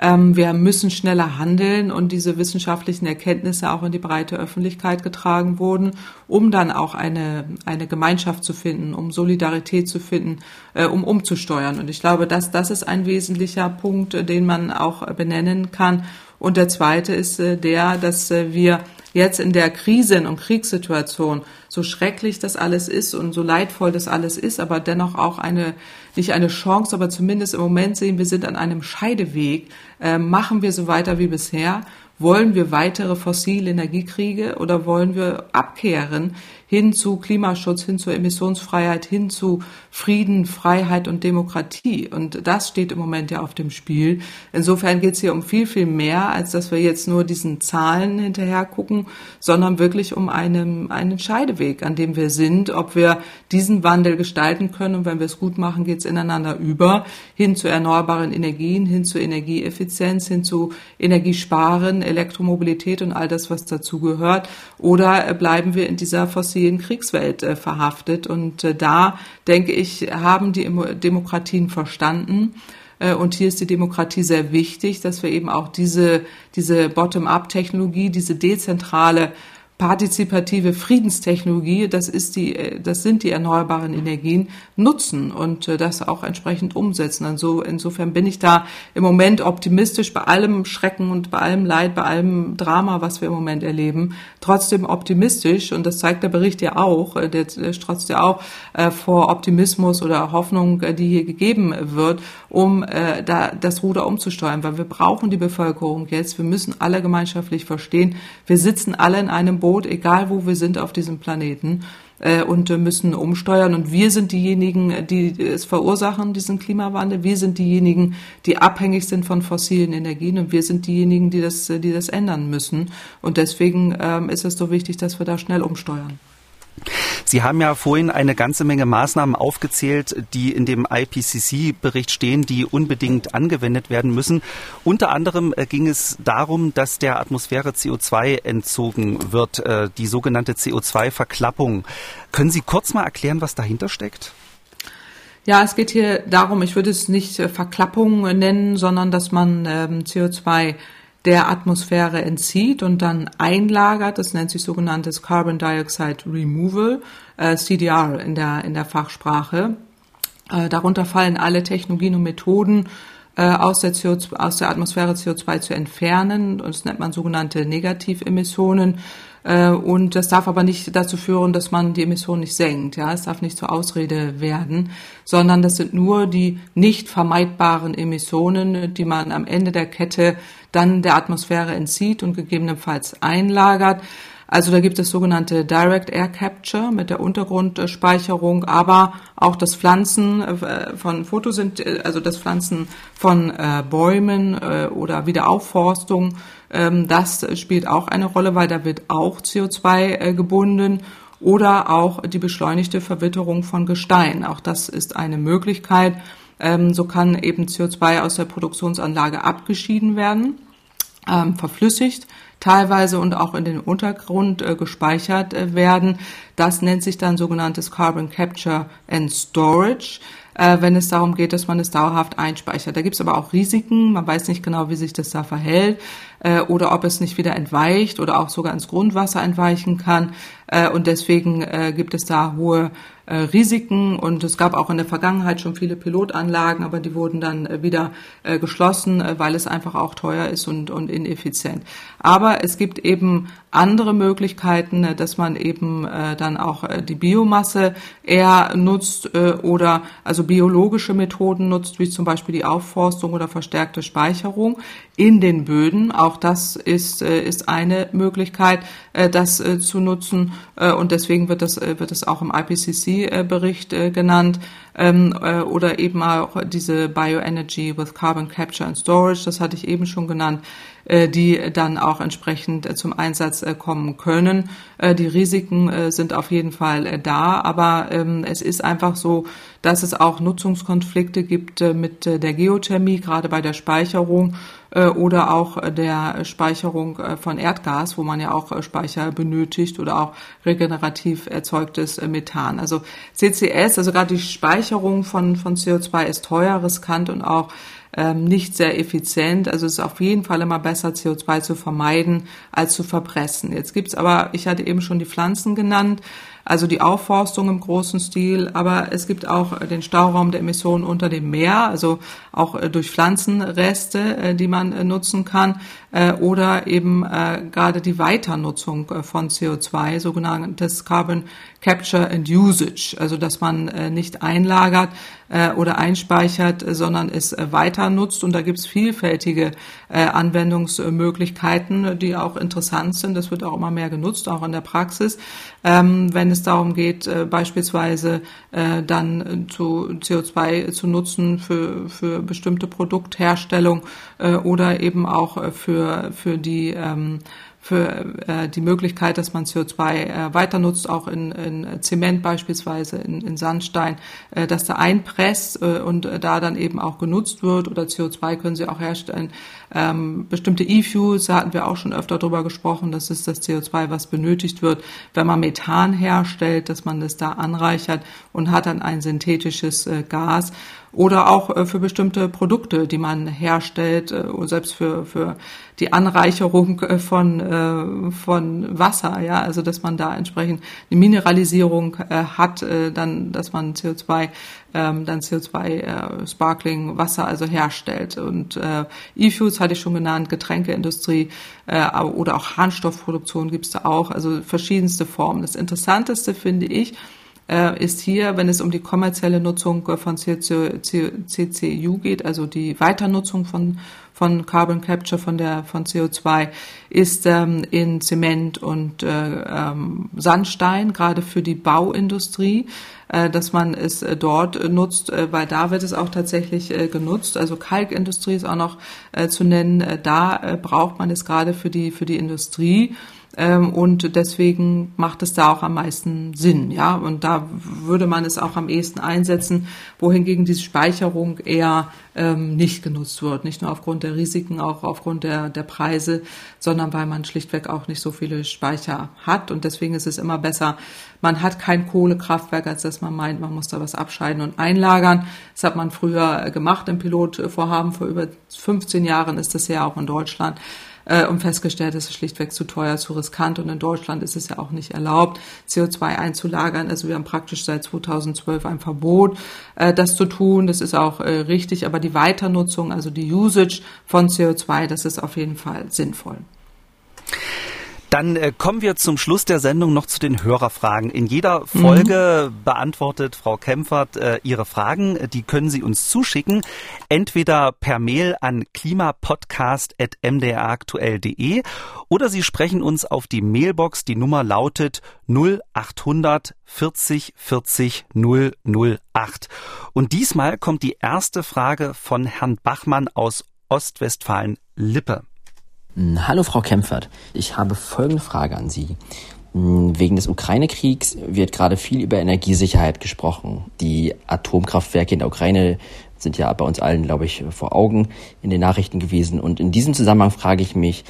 ähm, wir müssen schneller handeln und diese wissenschaftlichen Erkenntnisse auch in die breite Öffentlichkeit getragen wurden, um dann auch eine, eine Gemeinschaft zu finden, um Solidarität zu finden, äh, um umzusteuern. Und ich glaube, dass das ist ein wesentlicher Punkt, den man auch benennen kann. Und der zweite ist äh, der, dass äh, wir jetzt in der Krisen- und Kriegssituation, so schrecklich das alles ist und so leidvoll das alles ist, aber dennoch auch eine, nicht eine Chance, aber zumindest im Moment sehen, wir sind an einem Scheideweg. Äh, machen wir so weiter wie bisher? Wollen wir weitere fossile Energiekriege oder wollen wir abkehren hin zu Klimaschutz, hin zur Emissionsfreiheit, hin zu Frieden, Freiheit und Demokratie. Und das steht im Moment ja auf dem Spiel. Insofern geht es hier um viel, viel mehr, als dass wir jetzt nur diesen Zahlen hinterher gucken, sondern wirklich um einen, einen Scheideweg, an dem wir sind, ob wir diesen Wandel gestalten können. Und wenn wir es gut machen, geht es ineinander über, hin zu erneuerbaren Energien, hin zu Energieeffizienz, hin zu Energiesparen, Elektromobilität und all das, was dazu gehört. Oder bleiben wir in dieser fossilen fossilen Kriegswelt äh, verhaftet. Und äh, da, denke ich, haben die Demokratien verstanden. Äh, und hier ist die Demokratie sehr wichtig, dass wir eben auch diese, diese Bottom-up-Technologie, diese dezentrale partizipative Friedenstechnologie, das ist die, äh, das sind die erneuerbaren Energien, nutzen und äh, das auch entsprechend umsetzen. Also insofern bin ich da im Moment optimistisch bei allem Schrecken und bei allem Leid, bei allem Drama, was wir im Moment erleben, trotzdem optimistisch. Und das zeigt der Bericht ja auch, äh, der, strotzt ja auch vor Optimismus oder Hoffnung, die hier gegeben wird, um da das Ruder umzusteuern, weil wir brauchen die Bevölkerung jetzt, wir müssen alle gemeinschaftlich verstehen, wir sitzen alle in einem Boot Boot, egal wo wir sind auf diesem Planeten äh, und müssen umsteuern. Und wir sind diejenigen, die es verursachen, diesen Klimawandel. Wir sind diejenigen, die abhängig sind von fossilen Energien und wir sind diejenigen, die das, die das ändern müssen. Und deswegen ähm, ist es so wichtig, dass wir da schnell umsteuern. Sie haben ja vorhin eine ganze Menge Maßnahmen aufgezählt, die in dem IPCC-Bericht stehen, die unbedingt angewendet werden müssen. Unter anderem äh, ging es darum, dass der Atmosphäre CO2 entzogen wird, äh, die sogenannte CO2-Verklappung. Können Sie kurz mal erklären, was dahinter steckt? Ja, es geht hier darum, ich würde es nicht äh, Verklappung nennen, sondern dass man ähm, CO2 der Atmosphäre entzieht und dann einlagert. Das nennt sich sogenanntes Carbon Dioxide Removal, äh, CDR in der, in der Fachsprache. Äh, darunter fallen alle Technologien und Methoden, äh, aus, der CO2, aus der Atmosphäre CO2 zu entfernen. Das nennt man sogenannte Negativemissionen. Äh, und das darf aber nicht dazu führen, dass man die Emissionen nicht senkt. Ja, es darf nicht zur Ausrede werden, sondern das sind nur die nicht vermeidbaren Emissionen, die man am Ende der Kette dann der Atmosphäre entzieht und gegebenenfalls einlagert. Also da gibt es sogenannte Direct Air Capture mit der Untergrundspeicherung, aber auch das Pflanzen äh, von Photosynth also das Pflanzen von äh, Bäumen äh, oder Wiederaufforstung, das spielt auch eine Rolle, weil da wird auch CO2 gebunden oder auch die beschleunigte Verwitterung von Gestein. Auch das ist eine Möglichkeit. Ähm, so kann eben CO2 aus der Produktionsanlage abgeschieden werden, ähm, verflüssigt teilweise und auch in den Untergrund äh, gespeichert äh, werden. Das nennt sich dann sogenanntes Carbon Capture and Storage äh, wenn es darum geht, dass man es dauerhaft einspeichert. Da gibt es aber auch Risiken. Man weiß nicht genau, wie sich das da verhält äh, oder ob es nicht wieder entweicht oder auch sogar ins Grundwasser entweichen kann. Äh, und deswegen äh, gibt es da hohe äh, Risiken und es gab auch in der Vergangenheit schon viele Pilotanlagen, aber die wurden dann äh, wieder äh, geschlossen, äh, weil es einfach auch teuer ist und, und ineffizient. Aber es gibt eben andere Möglichkeiten, äh, dass man eben äh, dann auch äh, die Biomasse eher nutzt äh, oder also biologische Methoden nutzt, wie zum Beispiel die Aufforstung oder verstärkte Speicherung in den Böden. Auch das ist, äh, ist eine Möglichkeit, äh, das zu nutzen. Und deswegen wird das, wird es auch im IPCC-Bericht genannt. Ähm, äh, oder eben auch diese Bioenergy with Carbon Capture and Storage, das hatte ich eben schon genannt, die dann auch entsprechend äh, zum Einsatz äh, kommen können. Äh, die Risiken äh, sind auf jeden Fall äh, da, aber ähm, es ist einfach so, dass es auch Nutzungskonflikte gibt äh, mit äh, der Geothermie, gerade bei der Speicherung äh, oder auch äh, der Speicherung äh, von Erdgas, wo man ja auch Speicher benötigt oder auch regenerativ erzeugtes Methan. Also CCS, also gerade die Speicherung von, von CO2 ist teuer, riskant und auch ähm, nicht sehr effizient. Also es ist auf jeden Fall immer besser, CO2 zu vermeiden, als zu verpressen. Jetzt gibt's aber, ich hatte eben schon die Pflanzen genannt, also die Aufforstung im großen Stil, aber es gibt auch den Stauraum der Emissionen unter dem Meer, also auch äh, durch Pflanzenreste, äh, die man äh, nutzen kann, oder eben gerade die Weiternutzung von CO2, sogenanntes Carbon Capture and Usage, also dass man nicht einlagert oder einspeichert, sondern es weiter nutzt. Und da gibt es vielfältige Anwendungsmöglichkeiten, die auch interessant sind. Das wird auch immer mehr genutzt, auch in der Praxis, ähm, wenn es darum geht, beispielsweise dann zu CO2 zu nutzen für, für bestimmte Produktherstellung äh, oder eben auch äh, für, für die ähm, für äh, die Möglichkeit, dass man CO2 äh, weiter nutzt, auch in, in Zement beispielsweise, in, in Sandstein, äh, dass da einpresst äh, und äh, da dann eben auch genutzt wird oder CO2 können sie auch herstellen. Ähm, bestimmte E-Fuels, da hatten wir auch schon öfter drüber gesprochen, das ist das CO2, was benötigt wird, wenn man Methan herstellt, dass man das da anreichert und hat dann ein synthetisches äh, Gas. Oder auch äh, für bestimmte Produkte, die man herstellt, äh, selbst für, für die Anreicherung äh, von, von Wasser, ja, also dass man da entsprechend eine Mineralisierung hat, dann, dass man CO2 ähm, dann CO2 Sparkling Wasser also herstellt und E-Fuels hatte ich schon genannt, Getränkeindustrie oder auch Harnstoffproduktion gibt es da auch, also verschiedenste Formen. Das Interessanteste finde ich, äh, ist hier, wenn es um die kommerzielle Nutzung von CCU geht, also die Weiternutzung von von Carbon Capture von der von CO2 ist ähm, in Zement und äh, ähm, Sandstein gerade für die Bauindustrie, äh, dass man es äh, dort nutzt, äh, weil da wird es auch tatsächlich äh, genutzt. Also Kalkindustrie ist auch noch äh, zu nennen. Äh, da äh, braucht man es gerade für die für die Industrie ähm, und deswegen macht es da auch am meisten Sinn, ja. Und da würde man es auch am ehesten einsetzen, wohingegen diese Speicherung eher ähm, nicht genutzt wird. Nicht nur aufgrund der Risiken, auch aufgrund der, der Preise, sondern weil man schlichtweg auch nicht so viele Speicher hat. Und deswegen ist es immer besser, man hat kein Kohlekraftwerk, als dass man meint, man muss da was abscheiden und einlagern. Das hat man früher gemacht im Pilotvorhaben. Vor über 15 Jahren ist das ja auch in Deutschland äh, und festgestellt, es ist schlichtweg zu teuer, zu riskant und in Deutschland ist es ja auch nicht erlaubt, CO2 einzulagern. Also wir haben praktisch seit 2012 ein Verbot, äh, das zu tun. Das ist auch äh, richtig, aber die Weiternutzung, also die Usage von CO2, das ist auf jeden Fall sinnvoll. Dann äh, kommen wir zum Schluss der Sendung noch zu den Hörerfragen. In jeder Folge mhm. beantwortet Frau Kempfert äh, Ihre Fragen. Die können Sie uns zuschicken, entweder per Mail an klimapodcast.mdraktuell.de oder Sie sprechen uns auf die Mailbox. Die Nummer lautet 0800 40 40 008. Und diesmal kommt die erste Frage von Herrn Bachmann aus Ostwestfalen-Lippe. Hm, hallo Frau Kempfert, ich habe folgende Frage an Sie. Hm, wegen des Ukraine-Kriegs wird gerade viel über Energiesicherheit gesprochen. Die Atomkraftwerke in der Ukraine sind ja bei uns allen, glaube ich, vor Augen in den Nachrichten gewesen. Und in diesem Zusammenhang frage ich mich,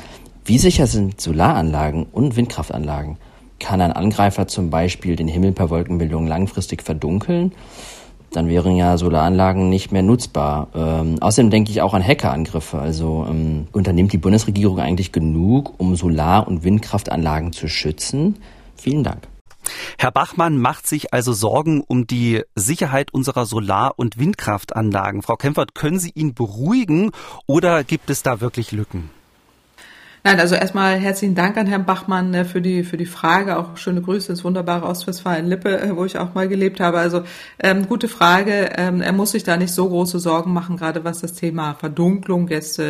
wie sicher sind Solaranlagen und Windkraftanlagen? Kann ein Angreifer zum Beispiel den Himmel per Wolkenbildung langfristig verdunkeln? Dann wären ja Solaranlagen nicht mehr nutzbar. Ähm, außerdem denke ich auch an Hackerangriffe. Also ähm, unternimmt die Bundesregierung eigentlich genug, um Solar- und Windkraftanlagen zu schützen? Vielen Dank. Herr Bachmann macht sich also Sorgen um die Sicherheit unserer Solar- und Windkraftanlagen. Frau Kempfert, können Sie ihn beruhigen oder gibt es da wirklich Lücken? Nein, also erstmal herzlichen Dank an Herrn Bachmann ne, für die für die Frage. Auch schöne Grüße ins wunderbare Ostwestfalen-Lippe, äh, wo ich auch mal gelebt habe. Also ähm, gute Frage. Ähm, er muss sich da nicht so große Sorgen machen, gerade was das Thema Verdunklung jetzt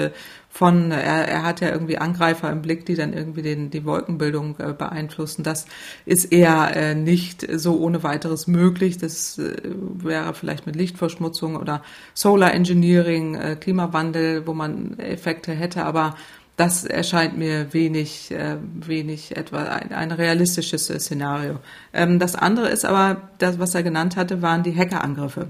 von, er, er hat ja irgendwie Angreifer im Blick, die dann irgendwie den, die Wolkenbildung äh, beeinflussen. Das ist eher äh, nicht so ohne weiteres möglich. Das äh, wäre vielleicht mit Lichtverschmutzung oder Solar Engineering, äh, Klimawandel, wo man Effekte hätte, aber das erscheint mir wenig, äh, wenig etwa ein, ein realistisches Szenario. Ähm, das andere ist aber, das, was er genannt hatte, waren die Hackerangriffe.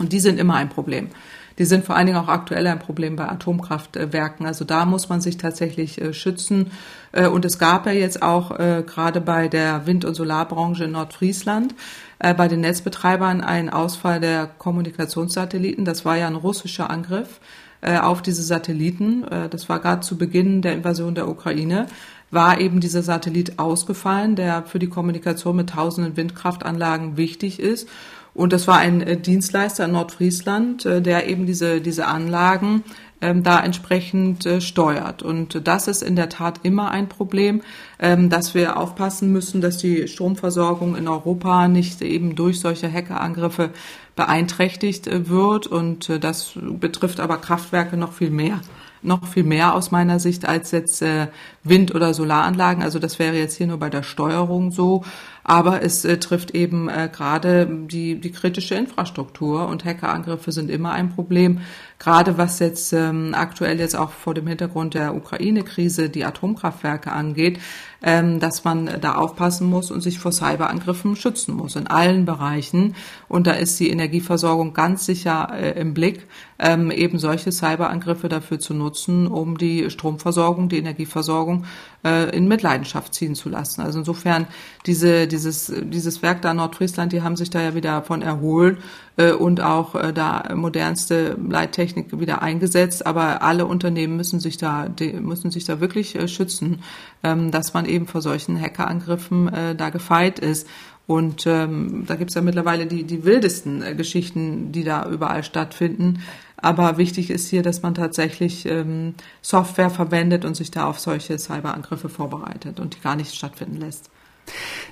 Und die sind immer ein Problem. Die sind vor allen Dingen auch aktuell ein Problem bei Atomkraftwerken. Also da muss man sich tatsächlich äh, schützen. Äh, und es gab ja jetzt auch äh, gerade bei der Wind- und Solarbranche in Nordfriesland äh, bei den Netzbetreibern einen Ausfall der Kommunikationssatelliten. Das war ja ein russischer Angriff äh, auf diese Satelliten. Äh, das war gerade zu Beginn der Invasion der Ukraine war eben dieser Satellit ausgefallen, der für die Kommunikation mit tausenden Windkraftanlagen wichtig ist. Und das war ein äh, Dienstleister in Nordfriesland, der eben diese, diese Anlagen ähm, da entsprechend steuert. Und das ist in der Tat immer ein Problem, ähm, dass wir aufpassen müssen, dass die Stromversorgung in Europa nicht eben durch solche Hackerangriffe beeinträchtigt äh, wird. Und äh, das betrifft aber Kraftwerke noch viel mehr noch viel mehr aus meiner Sicht als jetzt äh, Wind- oder Solaranlagen. Also das wäre jetzt hier nur bei der Steuerung so. Aber es trifft eben gerade die, die kritische Infrastruktur und Hackerangriffe sind immer ein Problem. Gerade was jetzt ähm, aktuell jetzt auch vor dem Hintergrund der Ukraine-Krise die Atomkraftwerke angeht, ähm, dass man da aufpassen muss und sich vor Cyberangriffen schützen muss in allen Bereichen. Und da ist die Energieversorgung ganz sicher äh, im Blick, ähm, eben solche Cyberangriffe dafür zu nutzen, um die Stromversorgung, die Energieversorgung äh, in Mitleidenschaft ziehen zu lassen. Also insofern diese, dieses, dieses Werk da in Nordfriesland, die haben sich da ja wieder von erholt äh, und auch äh, da modernste Leittechnik wieder eingesetzt. Aber alle Unternehmen müssen sich da, müssen sich da wirklich äh, schützen, ähm, dass man eben vor solchen Hackerangriffen äh, da gefeit ist. Und ähm, da gibt's ja mittlerweile die, die wildesten äh, Geschichten, die da überall stattfinden. Aber wichtig ist hier, dass man tatsächlich ähm, Software verwendet und sich da auf solche Cyberangriffe vorbereitet und die gar nicht stattfinden lässt.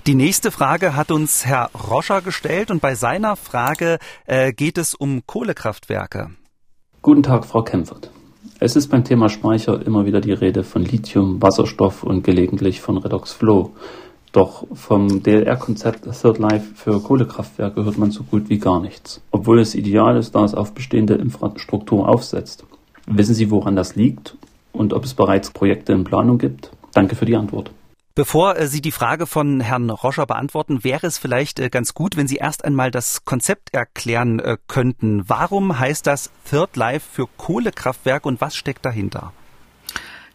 Die nächste Frage hat uns Herr Roscher gestellt und bei seiner Frage äh, geht es um Kohlekraftwerke. Guten Tag, Frau Kempfert. Es ist beim Thema Speicher immer wieder die Rede von Lithium, Wasserstoff und gelegentlich von Redox Flow. Doch vom DLR-Konzept Third Life für Kohlekraftwerke hört man so gut wie gar nichts, obwohl es ideal ist, da es auf bestehende Infrastruktur aufsetzt. Wissen Sie, woran das liegt und ob es bereits Projekte in Planung gibt? Danke für die Antwort. Bevor äh, Sie die Frage von Herrn Roscher beantworten, wäre es vielleicht äh, ganz gut, wenn Sie erst einmal das Konzept erklären äh, könnten. Warum heißt das Third Life für Kohlekraftwerke und was steckt dahinter?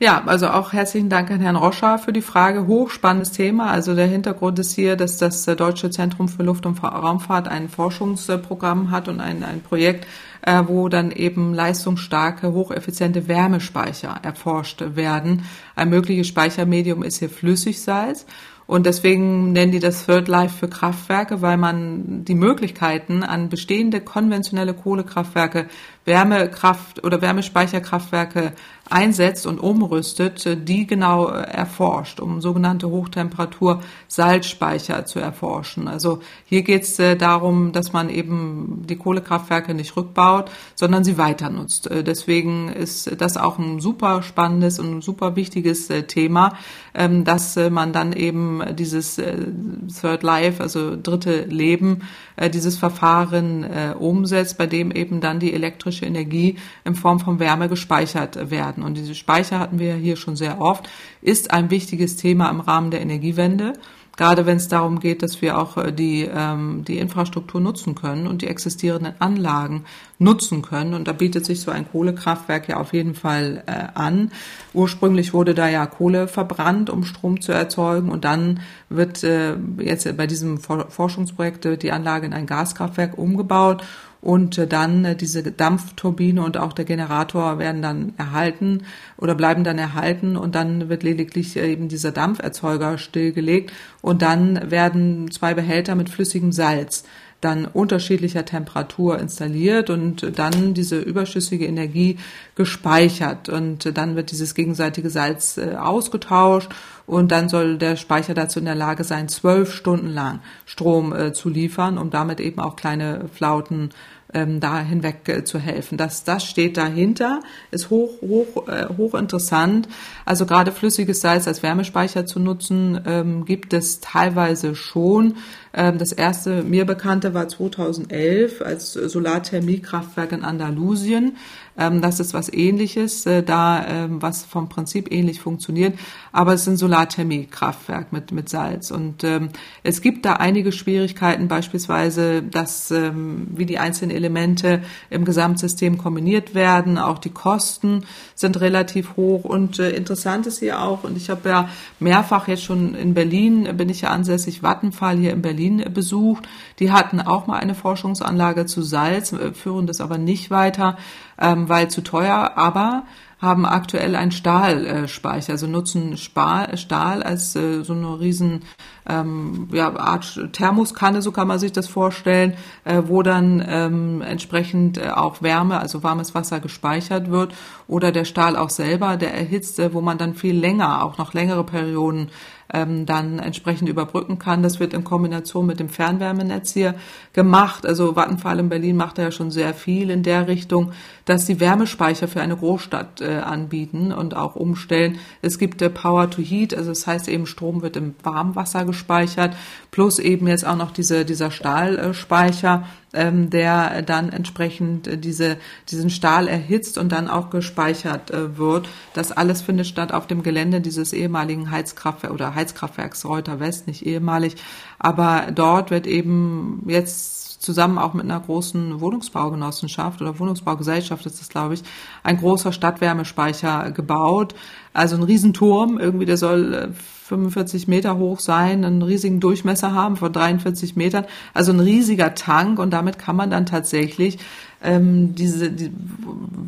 Ja, also auch herzlichen Dank an Herrn Roscher für die Frage. Hochspannendes Thema. Also der Hintergrund ist hier, dass das Deutsche Zentrum für Luft- und Raumfahrt ein Forschungsprogramm hat und ein, ein Projekt, äh, wo dann eben leistungsstarke, hocheffiziente Wärmespeicher erforscht werden. Ein mögliches Speichermedium ist hier Flüssigsalz. Und deswegen nennen die das Third Life für Kraftwerke, weil man die Möglichkeiten an bestehende konventionelle Kohlekraftwerke, Wärmekraft oder Wärmespeicherkraftwerke einsetzt und umrüstet, die genau erforscht, um sogenannte Hochtemperatur-Salzspeicher zu erforschen. Also hier geht es äh, darum, dass man eben die Kohlekraftwerke nicht rückbaut, sondern sie weiter nutzt. Äh, deswegen ist das auch ein super spannendes und super wichtiges äh, Thema, ähm, dass man dann eben dieses Third Life, also dritte Leben, dieses Verfahren umsetzt, bei dem eben dann die elektrische Energie in Form von Wärme gespeichert werden. Und diese Speicher hatten wir hier schon sehr oft, ist ein wichtiges Thema im Rahmen der Energiewende. Gerade wenn es darum geht, dass wir auch äh, die, ähm, die Infrastruktur nutzen können und die existierenden Anlagen nutzen können. Und da bietet sich so ein Kohlekraftwerk ja auf jeden Fall äh, an. Ursprünglich wurde da ja Kohle verbrannt, um Strom zu erzeugen. Und dann wird äh, jetzt bei diesem Forschungsprojekt die Anlage in ein Gaskraftwerk umgebaut. Und äh, dann äh, diese Dampfturbine und auch der Generator werden dann erhalten oder bleiben dann erhalten. Und dann wird lediglich äh, eben dieser Dampferzeuger stillgelegt. Und dann werden zwei Behälter mit flüssigem Salz dann unterschiedlicher Temperatur installiert und dann diese überschüssige Energie gespeichert. Und dann wird dieses gegenseitige Salz ausgetauscht und dann soll der Speicher dazu in der Lage sein, zwölf Stunden lang Strom zu liefern, um damit eben auch kleine Flauten ähm, da hinweg äh, zu helfen. Das, das steht dahinter, ist hoch, hoch, äh, hoch interessant. Also gerade flüssiges Salz als Wärmespeicher zu nutzen, ähm, gibt es teilweise schon. Ähm, das erste mir bekannte war 2011 als Solarthermiekraftwerk in Andalusien. Ähm, das ist was Ähnliches, äh, da ähm, was vom Prinzip ähnlich funktioniert, aber es ist ein Solarthermiekraftwerk mit mit Salz. Und ähm, es gibt da einige Schwierigkeiten, beispielsweise, dass wie die einzelnen Elemente im Gesamtsystem kombiniert werden, auch die Kosten sind relativ hoch. Und äh, interessant ist hier auch und ich habe ja mehrfach jetzt schon in Berlin bin ich ja ansässig Vattenfall hier in Berlin besucht. Die hatten auch mal eine Forschungsanlage zu Salz, führen das aber nicht weiter ähm, weil zu teuer, aber haben aktuell einen Stahlspeicher, also nutzen Stahl als äh, so eine riesen ähm, ja, Art Thermoskanne, so kann man sich das vorstellen, äh, wo dann ähm, entsprechend äh, auch Wärme, also warmes Wasser gespeichert wird oder der Stahl auch selber, der erhitzt, wo man dann viel länger, auch noch längere Perioden ähm, dann entsprechend überbrücken kann. Das wird in Kombination mit dem Fernwärmenetz hier gemacht. Also Vattenfall in Berlin macht da ja schon sehr viel in der Richtung, dass sie Wärmespeicher für eine Großstadt äh, anbieten und auch umstellen. Es gibt äh, Power to Heat, also das heißt eben Strom wird im Warmwasser gespeichert, plus eben jetzt auch noch diese, dieser Stahlspeicher ähm, der dann entsprechend äh, diese, diesen Stahl erhitzt und dann auch gespeichert äh, wird. Das alles findet statt auf dem Gelände dieses ehemaligen Heizkraftwerks oder Heizkraftwerks Reuter West, nicht ehemalig. Aber dort wird eben jetzt zusammen auch mit einer großen Wohnungsbaugenossenschaft oder Wohnungsbaugesellschaft ist das, glaube ich, ein großer Stadtwärmespeicher gebaut. Also ein Riesenturm, irgendwie, der soll 45 äh, Meter hoch sein, einen riesigen Durchmesser haben von 43 Metern, also ein riesiger Tank und damit kann man dann tatsächlich ähm, diese, die,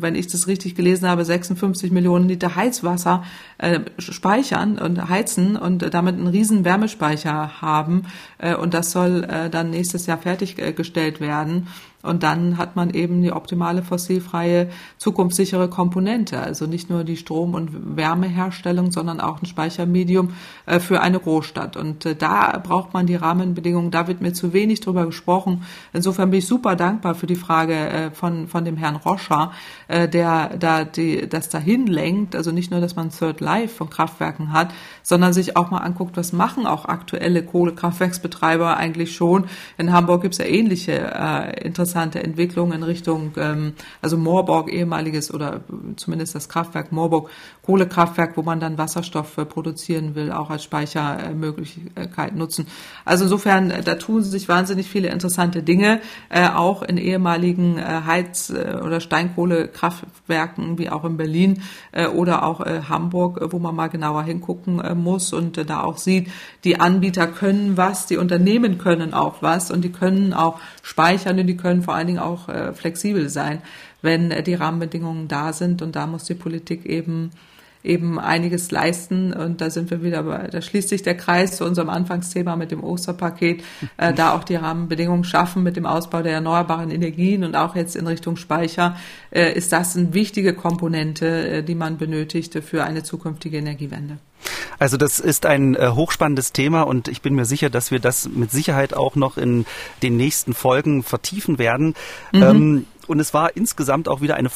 wenn ich das richtig gelesen habe, 56 Millionen Liter Heizwasser äh, speichern und heizen und damit einen riesen Wärmespeicher haben äh, und das soll äh, dann nächstes Jahr fertiggestellt werden. Und dann hat man eben die optimale fossilfreie, zukunftssichere Komponente. Also nicht nur die Strom- und Wärmeherstellung, sondern auch ein Speichermedium äh, für eine Großstadt. Und äh, da braucht man die Rahmenbedingungen. Da wird mir zu wenig drüber gesprochen. Insofern bin ich super dankbar für die Frage äh, von, von dem Herrn Roscher, der da die, das dahin lenkt. Also nicht nur, dass man Third Life von Kraftwerken hat, sondern sich auch mal anguckt, was machen auch aktuelle Kohlekraftwerksbetreiber eigentlich schon. In Hamburg gibt es ja ähnliche äh, interessante Entwicklungen in Richtung, ähm, also Moorburg, ehemaliges oder zumindest das Kraftwerk Moorburg, Kohlekraftwerk, wo man dann Wasserstoff äh, produzieren will, auch als Speichermöglichkeit nutzen. Also insofern, äh, da tun sich wahnsinnig viele interessante Dinge, äh, auch in ehemaligen äh, Heiz- äh, oder Steinkohlekraftwerken, wie auch in Berlin äh, oder auch äh, Hamburg, äh, wo man mal genauer hingucken muss und da auch sieht, die Anbieter können was, die Unternehmen können auch was und die können auch speichern und die können vor allen Dingen auch flexibel sein, wenn die Rahmenbedingungen da sind. Und da muss die Politik eben eben einiges leisten. Und da sind wir wieder bei, da schließt sich der Kreis zu unserem Anfangsthema mit dem Osterpaket, äh, da auch die Rahmenbedingungen schaffen mit dem Ausbau der erneuerbaren Energien und auch jetzt in Richtung Speicher, äh, ist das eine wichtige Komponente, äh, die man benötigt für eine zukünftige Energiewende. Also das ist ein äh, hochspannendes Thema und ich bin mir sicher, dass wir das mit Sicherheit auch noch in den nächsten Folgen vertiefen werden. Mhm. Ähm, und es war insgesamt auch wieder eine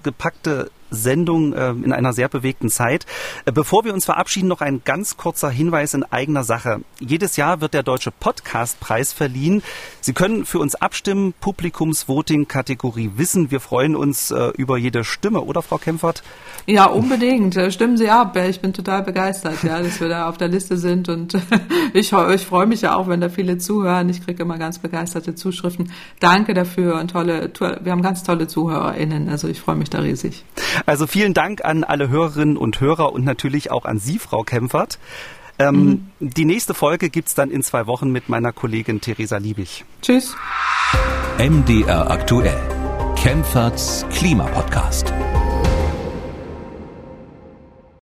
vollgepackte Sendung äh, in einer sehr bewegten Zeit. Äh, bevor wir uns verabschieden, noch ein ganz kurzer Hinweis in eigener Sache. Jedes Jahr wird der Deutsche Podcastpreis verliehen. Sie können für uns abstimmen, Publikumsvoting Kategorie Wissen. Wir freuen uns äh, über jede Stimme, oder Frau Kempfert? Ja, unbedingt. Stimmen Sie ab. Ich bin total begeistert, ja, dass wir da auf der Liste sind und ich, ich freue mich ja auch, wenn da viele zuhören. Ich kriege immer ganz begeisterte Zuschriften. Danke dafür und tolle, wir haben ganz tolle ZuhörerInnen. Also ich freue mich da riesig. Also vielen Dank an alle Hörerinnen und Hörer und natürlich auch an Sie, Frau Kempfert. Ähm, mhm. Die nächste Folge gibt es dann in zwei Wochen mit meiner Kollegin Theresa Liebig. Tschüss. MDR aktuell. Kempferts Klimapodcast.